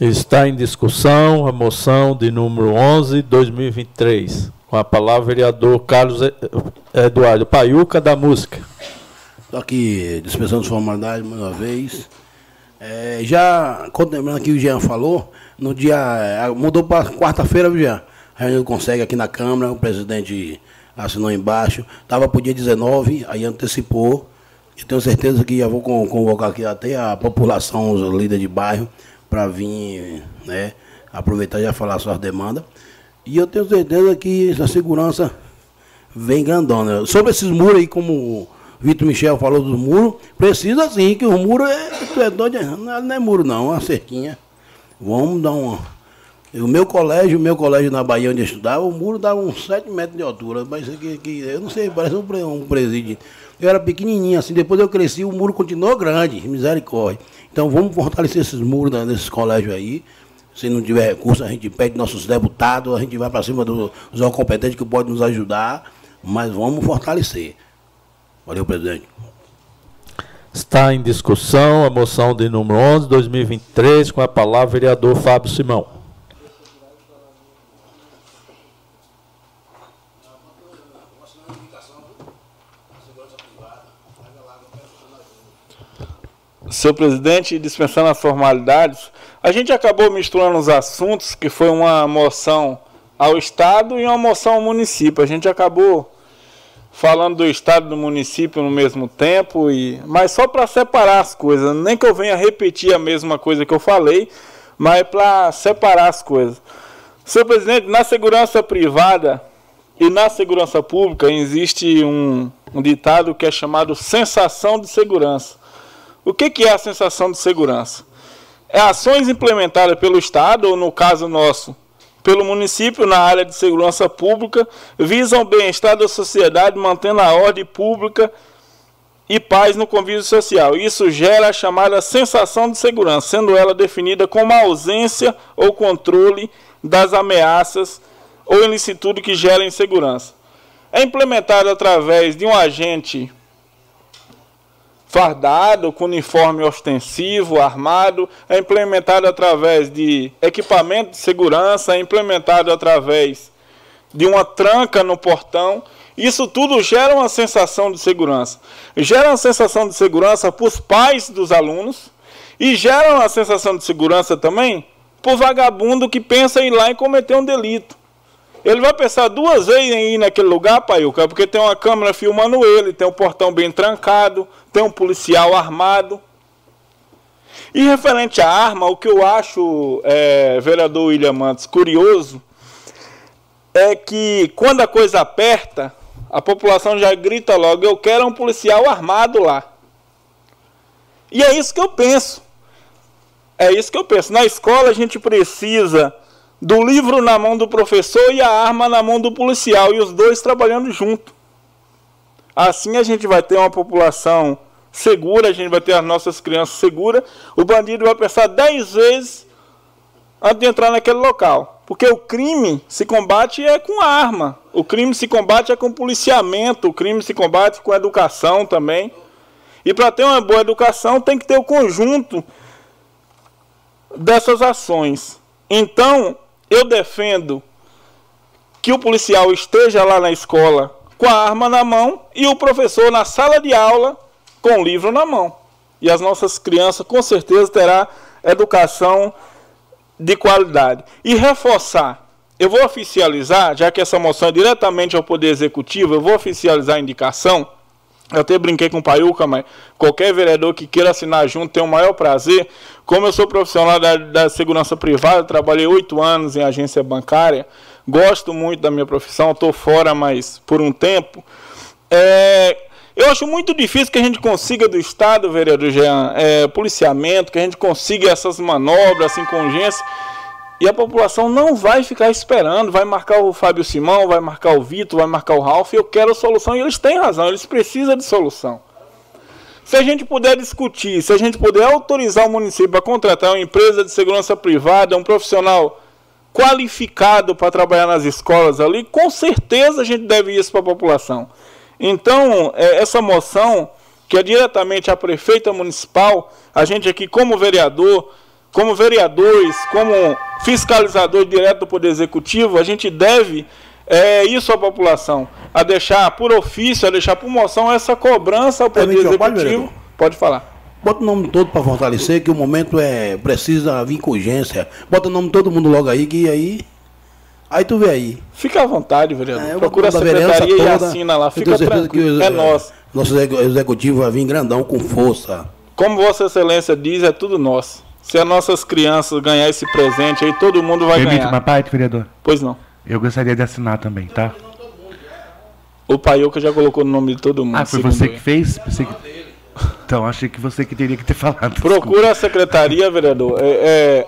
Está em discussão a moção de número 11, 2023. Com a palavra, vereador Carlos Eduardo Paiuca, da Música. Estou aqui dispensando formalidade mais uma vez. É, já, contemplando aqui o Jean falou, no dia. É, mudou para quarta-feira, viu, Jean? A gente consegue aqui na Câmara, o presidente assinou embaixo. Estava para o dia 19, aí antecipou. Eu tenho certeza que já vou convocar aqui até a população, os líderes de bairro, para vir, né, aproveitar e já falar suas demandas. E eu tenho certeza que essa segurança vem grandona. Sobre esses muros aí, como o Vitor Michel falou dos muros, precisa sim, que o muro é, é doido, não é muro não, é uma cerquinha. Vamos dar uma. O meu colégio, o meu colégio na Bahia onde eu estudava, o muro dava uns 7 metros de altura, mas que, que, eu não sei, parece um presídio. Eu era pequenininho assim, depois eu cresci, o muro continuou grande, misericórdia. Então vamos fortalecer esses muros né, nesses colégios aí. Se não tiver recurso, a gente pede nossos deputados, a gente vai para cima dos do, competentes que podem nos ajudar, mas vamos fortalecer. Valeu, presidente. Está em discussão a moção de número 11, 2023, com a palavra o vereador Fábio Simão. Senhor presidente, dispensando as formalidades, a gente acabou misturando os assuntos, que foi uma moção ao Estado e uma moção ao município. A gente acabou falando do Estado e do município no mesmo tempo, e mas só para separar as coisas. Nem que eu venha repetir a mesma coisa que eu falei, mas para separar as coisas. Senhor presidente, na segurança privada e na segurança pública existe um, um ditado que é chamado sensação de segurança. O que, é a sensação de segurança? É ações implementadas pelo Estado, ou no caso nosso, pelo município na área de segurança pública visam o bem-estar da sociedade, mantendo a ordem pública e paz no convívio social. Isso gera a chamada sensação de segurança, sendo ela definida como ausência ou controle das ameaças ou ilicitude que gera insegurança. É implementado através de um agente fardado, com uniforme ostensivo, armado, é implementado através de equipamento de segurança, é implementado através de uma tranca no portão. Isso tudo gera uma sensação de segurança. Gera uma sensação de segurança para os pais dos alunos e gera uma sensação de segurança também para o vagabundo que pensa em ir lá e cometer um delito. Ele vai pensar duas vezes em ir naquele lugar, Paiuca, porque tem uma câmera filmando ele, tem um portão bem trancado, tem um policial armado. E referente à arma, o que eu acho, é, vereador William Mantos, curioso, é que quando a coisa aperta, a população já grita logo: eu quero um policial armado lá. E é isso que eu penso. É isso que eu penso. Na escola a gente precisa do livro na mão do professor e a arma na mão do policial, e os dois trabalhando junto. Assim a gente vai ter uma população segura, a gente vai ter as nossas crianças seguras. O bandido vai pensar dez vezes antes de entrar naquele local. Porque o crime se combate é com arma. O crime se combate é com policiamento. O crime se combate com educação também. E para ter uma boa educação tem que ter o conjunto dessas ações. Então, eu defendo que o policial esteja lá na escola com a arma na mão e o professor na sala de aula com o livro na mão. E as nossas crianças com certeza terá educação de qualidade. E reforçar, eu vou oficializar, já que essa moção é diretamente ao Poder Executivo, eu vou oficializar a indicação. Eu até brinquei com o Paiuca, mas qualquer vereador que queira assinar junto tem o maior prazer. Como eu sou profissional da, da segurança privada, trabalhei oito anos em agência bancária, gosto muito da minha profissão, estou fora, mas por um tempo. É, eu acho muito difícil que a gente consiga do Estado, vereador Jean, é, policiamento, que a gente consiga essas manobras, assim, congência, e a população não vai ficar esperando, vai marcar o Fábio Simão, vai marcar o Vitor, vai marcar o Ralf, eu quero solução, e eles têm razão, eles precisam de solução. Se a gente puder discutir, se a gente puder autorizar o município a contratar uma empresa de segurança privada, um profissional qualificado para trabalhar nas escolas ali, com certeza a gente deve isso para a população. Então, é, essa moção, que é diretamente à prefeita municipal, a gente aqui, como vereador, como vereadores, como fiscalizador direto do Poder Executivo, a gente deve é, isso à população, a deixar por ofício, a deixar por moção essa cobrança ao Poder Executivo. Pode, pode falar. Bota o nome todo para fortalecer, que o momento é precisa vir com urgência. Bota o nome de todo mundo logo aí, que aí. Aí tu vê aí. Fica à vontade, vereador. É, Procura a secretaria e assina lá. Fica tranquilo. Que é nosso. Nosso executivo vai vir grandão com força. Como Vossa Excelência diz, é tudo nosso. Se as nossas crianças ganhar esse presente aí, todo mundo vai Permite ganhar. uma parte, vereador? Pois não. Eu gostaria de assinar também, tá? O Paiuca já colocou o nome de todo mundo. Ah, foi você que fez? Que... Então, achei que você que teria que ter falado. Procura a secretaria, vereador. É, é,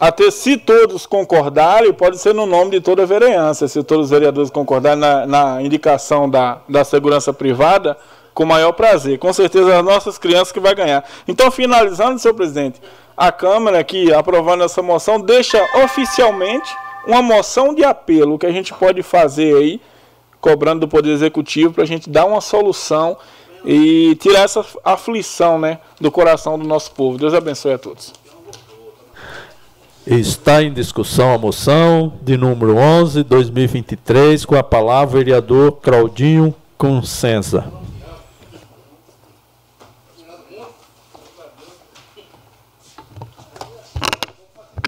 até se todos concordarem, pode ser no nome de toda a vereança. Se todos os vereadores concordarem na, na indicação da, da segurança privada, com maior prazer. Com certeza as nossas crianças que vai ganhar. Então, finalizando, senhor presidente, a Câmara aqui, aprovando essa moção, deixa oficialmente uma moção de apelo que a gente pode fazer aí, cobrando do Poder Executivo, para a gente dar uma solução e tirar essa aflição né, do coração do nosso povo. Deus abençoe a todos. Está em discussão a moção de número 11, 2023, com a palavra o vereador Claudinho Consenza.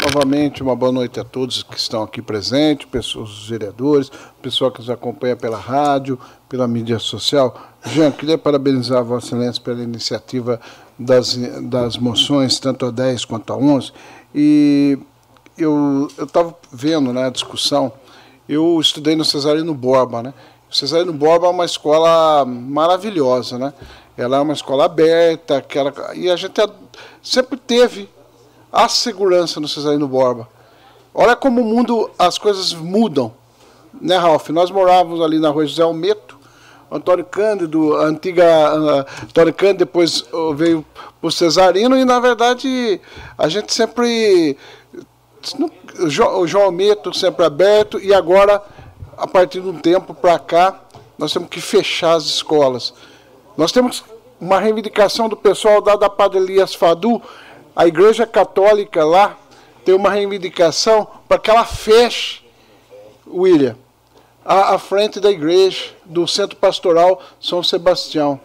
Novamente, uma boa noite a todos que estão aqui presentes, pessoas, os vereadores, pessoal que nos acompanha pela rádio, pela mídia social. Jean, queria parabenizar a Vossa Excelência pela iniciativa das, das moções, tanto a 10 quanto a 11. E eu estava vendo né, a discussão, eu estudei no Cesarino Borba. Né? O Cesarino Borba é uma escola maravilhosa, né? ela é uma escola aberta, que ela, e a gente sempre teve a segurança no Cesarino Borba. Olha como o mundo, as coisas mudam. Né, Ralf? Nós morávamos ali na rua José Almeto, Antônio Cândido, antiga Antônio Cândido, depois uh, veio o Cesarino, e na verdade a gente sempre. O João Almeto sempre aberto, e agora, a partir de um tempo para cá, nós temos que fechar as escolas. Nós temos uma reivindicação do pessoal da Padre Elias Fadu, a Igreja Católica lá tem uma reivindicação para que ela feche, William, à, à frente da igreja do Centro Pastoral São Sebastião,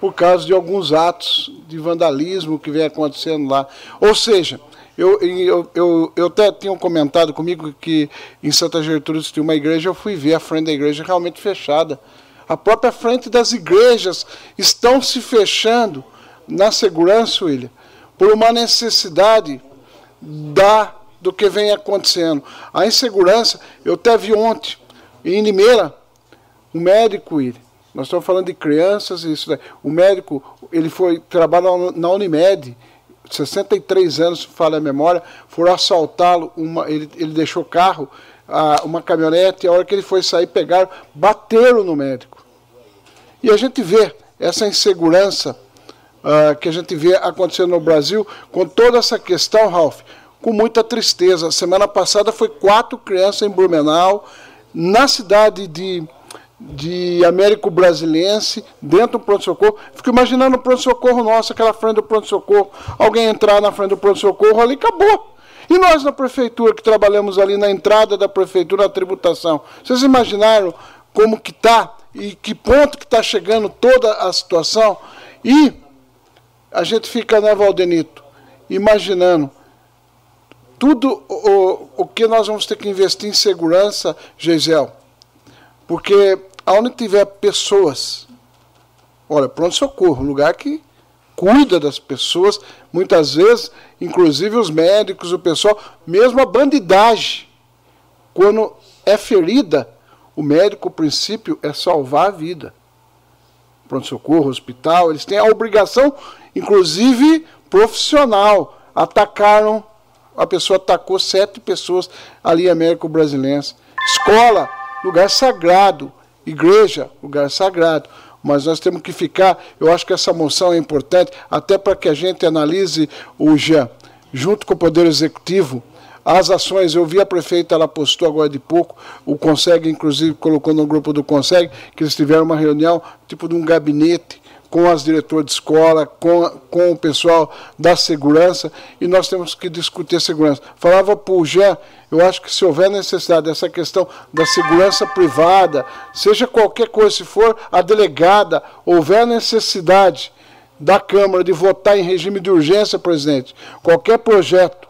por causa de alguns atos de vandalismo que vem acontecendo lá. Ou seja, eu, eu, eu, eu até tinha comentado comigo que em Santa Gertrudes tinha uma igreja, eu fui ver a frente da igreja realmente fechada. A própria frente das igrejas estão se fechando na segurança, William, por uma necessidade da do que vem acontecendo. A insegurança, eu até vi ontem, em Limeira, um médico, William, nós estamos falando de crianças, isso, né? o médico, ele foi trabalhar na Unimed, 63 anos, fala a memória, foram assaltá-lo, ele, ele deixou carro, uma caminhonete, e a hora que ele foi sair, pegaram, bateram no médico. E a gente vê essa insegurança uh, que a gente vê acontecendo no Brasil, com toda essa questão, Ralph, com muita tristeza. Semana passada foi quatro crianças em Blumenau, na cidade de, de Américo Brasilense, dentro do pronto-socorro. Fico imaginando o pronto-socorro nosso, aquela frente do pronto-socorro. Alguém entrar na frente do pronto-socorro ali, acabou. E nós na prefeitura, que trabalhamos ali na entrada da prefeitura, na tributação, vocês imaginaram como que está e que ponto que está chegando toda a situação? E a gente fica, né, Valdenito, imaginando tudo o, o que nós vamos ter que investir em segurança, Geisel. Porque aonde tiver pessoas, olha, pronto-socorro, lugar que cuida das pessoas, muitas vezes, inclusive os médicos, o pessoal, mesmo a bandidagem, quando é ferida, o médico, o princípio, é salvar a vida. Pronto-socorro, hospital, eles têm a obrigação, inclusive profissional. Atacaram, a pessoa atacou sete pessoas ali em Américo Brasilense. Escola, lugar sagrado. Igreja, lugar sagrado mas nós temos que ficar. Eu acho que essa moção é importante, até para que a gente analise o já, junto com o Poder Executivo, as ações. Eu vi a prefeita, ela postou agora de pouco, o Consegue, inclusive, colocou no grupo do Consegue, que eles tiveram uma reunião, tipo de um gabinete, com as diretoras de escola, com, com o pessoal da segurança, e nós temos que discutir segurança. Falava para o Jean, eu acho que se houver necessidade dessa questão da segurança privada, seja qualquer coisa, se for a delegada, houver necessidade da Câmara de votar em regime de urgência, presidente, qualquer projeto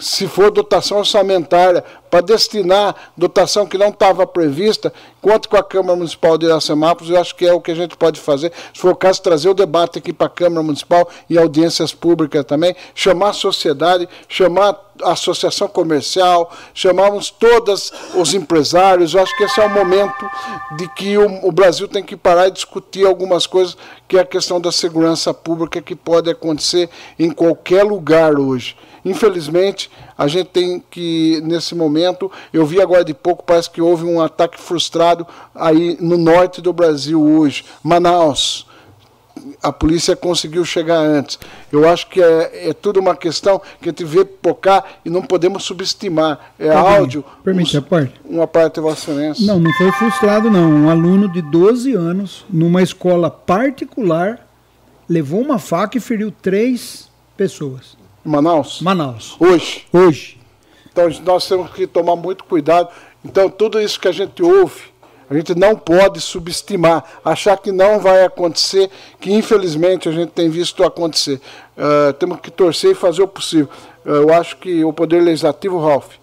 se for dotação orçamentária, para destinar dotação que não estava prevista, conte com a Câmara Municipal de Iracemápolis, eu acho que é o que a gente pode fazer. Se for o caso, trazer o debate aqui para a Câmara Municipal e audiências públicas também, chamar a sociedade, chamar a associação comercial, chamarmos todos os empresários. Eu acho que esse é o momento de que o, o Brasil tem que parar e discutir algumas coisas, que é a questão da segurança pública que pode acontecer em qualquer lugar hoje. Infelizmente, a gente tem que, nesse momento, eu vi agora de pouco, parece que houve um ataque frustrado aí no norte do Brasil hoje, Manaus. A polícia conseguiu chegar antes. Eu acho que é, é tudo uma questão que a gente vê pocar e não podemos subestimar. É Tá áudio. Permite a parte? Uma parte Vossa Excelência. Não, não foi frustrado, não. Um aluno de 12 anos, numa escola particular, levou uma faca e feriu três pessoas. Manaus? Manaus. Hoje. Hoje. Então nós temos que tomar muito cuidado. Então tudo isso que a gente ouve, a gente não pode subestimar, achar que não vai acontecer, que infelizmente a gente tem visto acontecer. Uh, temos que torcer e fazer o possível. Uh, eu acho que o Poder Legislativo, Ralph,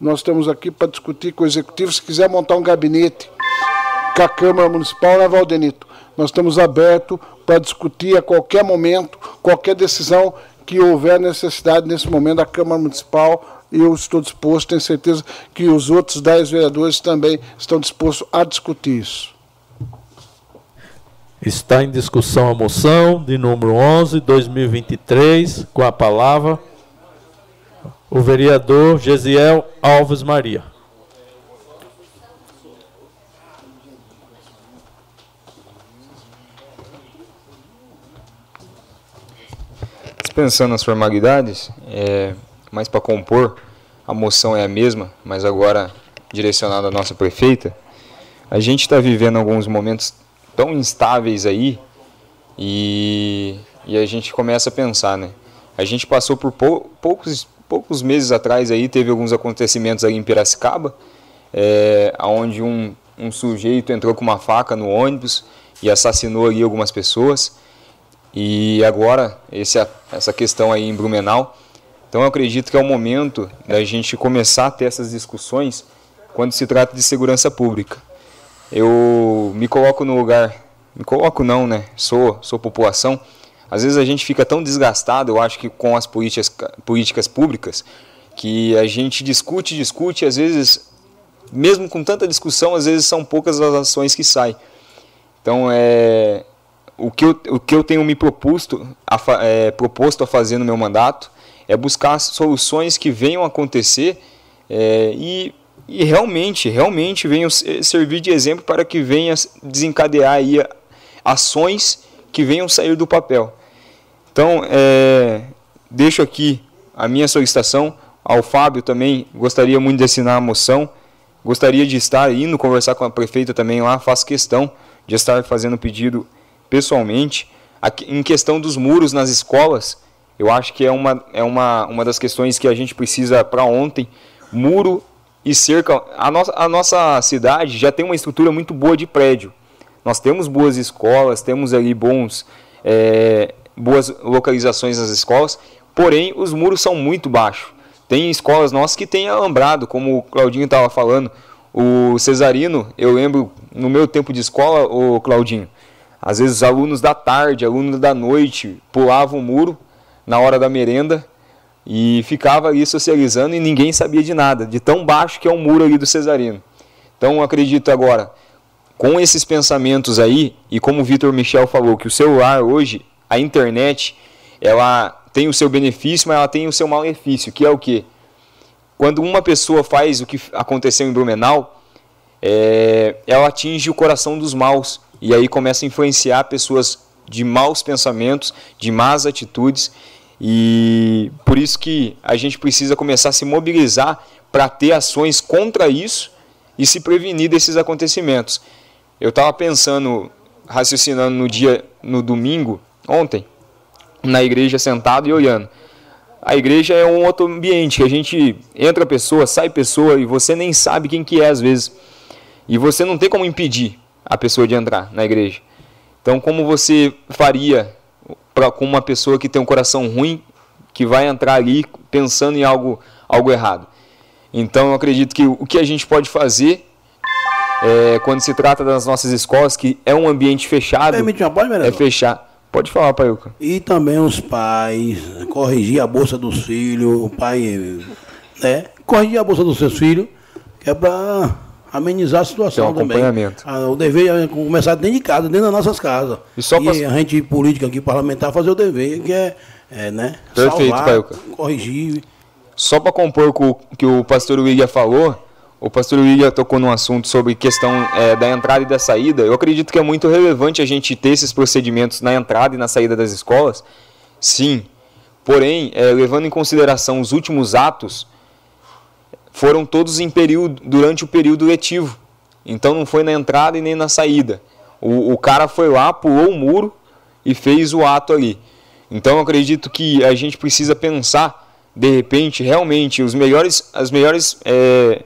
nós estamos aqui para discutir com o Executivo. Se quiser montar um gabinete com a Câmara Municipal, né, Valdenito? Nós estamos abertos para discutir a qualquer momento, qualquer decisão que houver necessidade nesse momento da Câmara Municipal, eu estou disposto, tenho certeza que os outros dez vereadores também estão dispostos a discutir isso. Está em discussão a moção de número 11, 2023, com a palavra o vereador Gesiel Alves Maria. Dispensando as formalidades, é, mas para compor, a moção é a mesma, mas agora direcionada à nossa prefeita. A gente está vivendo alguns momentos tão instáveis aí e, e a gente começa a pensar, né? A gente passou por pou, poucos, poucos meses atrás aí, teve alguns acontecimentos aí em Piracicaba, é, onde um, um sujeito entrou com uma faca no ônibus e assassinou ali algumas pessoas. E agora, esse, essa questão aí em Blumenau. Então eu acredito que é o momento da gente começar a ter essas discussões quando se trata de segurança pública. Eu me coloco no lugar, me coloco não, né? Sou, sou população. Às vezes a gente fica tão desgastado, eu acho que com as políticas, políticas públicas, que a gente discute, discute, às vezes, mesmo com tanta discussão, às vezes são poucas as ações que saem. Então, é, o que eu, o que eu tenho me proposto a, é, proposto a fazer no meu mandato é buscar soluções que venham a acontecer é, e, e realmente, realmente venham servir de exemplo para que venha desencadear aí ações que venham sair do papel. Então, é, deixo aqui a minha solicitação ao Fábio também, gostaria muito de assinar a moção, gostaria de estar indo conversar com a prefeita também lá, faço questão de estar fazendo pedido pessoalmente. Em questão dos muros nas escolas, eu acho que é uma, é uma, uma das questões que a gente precisa para ontem. Muro e cerca. A nossa, a nossa cidade já tem uma estrutura muito boa de prédio. Nós temos boas escolas, temos ali bons, é, boas localizações nas escolas, porém os muros são muito baixos. Tem escolas nossas que têm alambrado, como o Claudinho estava falando. O Cesarino, eu lembro no meu tempo de escola, o Claudinho, às vezes os alunos da tarde, alunos da noite, pulavam o muro na hora da merenda e ficava ali socializando e ninguém sabia de nada, de tão baixo que é o muro ali do Cesarino. Então acredito agora, com esses pensamentos aí, e como o Vitor Michel falou, que o celular hoje, a internet, ela tem o seu benefício, mas ela tem o seu malefício, que é o que? Quando uma pessoa faz o que aconteceu em Blumenau, é, ela atinge o coração dos maus e aí começa a influenciar pessoas de maus pensamentos, de más atitudes e por isso que a gente precisa começar a se mobilizar para ter ações contra isso e se prevenir desses acontecimentos. Eu estava pensando, raciocinando no dia, no domingo, ontem, na igreja sentado e olhando. A igreja é um outro ambiente que a gente entra pessoa, sai pessoa e você nem sabe quem que é às vezes. E você não tem como impedir a pessoa de entrar na igreja. Então, como você faria pra, com uma pessoa que tem um coração ruim, que vai entrar ali pensando em algo, algo errado? Então, eu acredito que o que a gente pode fazer é, quando se trata das nossas escolas, que é um ambiente fechado, Permite uma pode, é fechar. Pode falar, Paiuca. E também os pais, corrigir a bolsa dos filhos, o pai, né? Corrigir a bolsa dos seus filhos, que é para amenizar a situação Tem um também. acompanhamento. Ah, O dever é começar dentro de casa, dentro das nossas casas. E só pra- a gente, política aqui, parlamentar, fazer o dever, que é, é né? Perfeito, salvar, Paiuca. corrigir. Só para compor com o que o pastor William falou, o pastor William tocou num assunto sobre questão é, da entrada e da saída. Eu acredito que é muito relevante a gente ter esses procedimentos na entrada e na saída das escolas. Sim. Porém, é, levando em consideração os últimos atos, foram todos em período, durante o período letivo. Então não foi na entrada e nem na saída. O, o cara foi lá, pulou o muro e fez o ato ali. Então acredito que a gente precisa pensar, de repente, realmente, os melhores, as melhores é,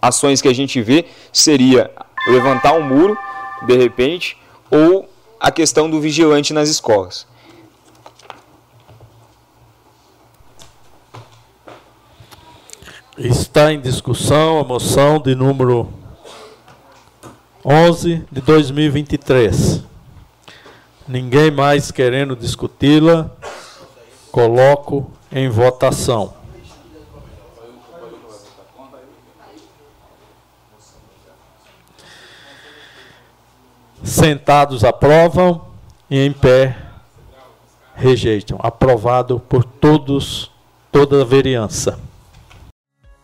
ações que a gente vê seria levantar um muro, de repente, ou a questão do vigilante nas escolas. Está em discussão a moção de número 11 de 2023. Ninguém mais querendo discuti-la, coloco em votação. Sentados aprovam e em pé rejeitam. Aprovado por todos, toda a vereança.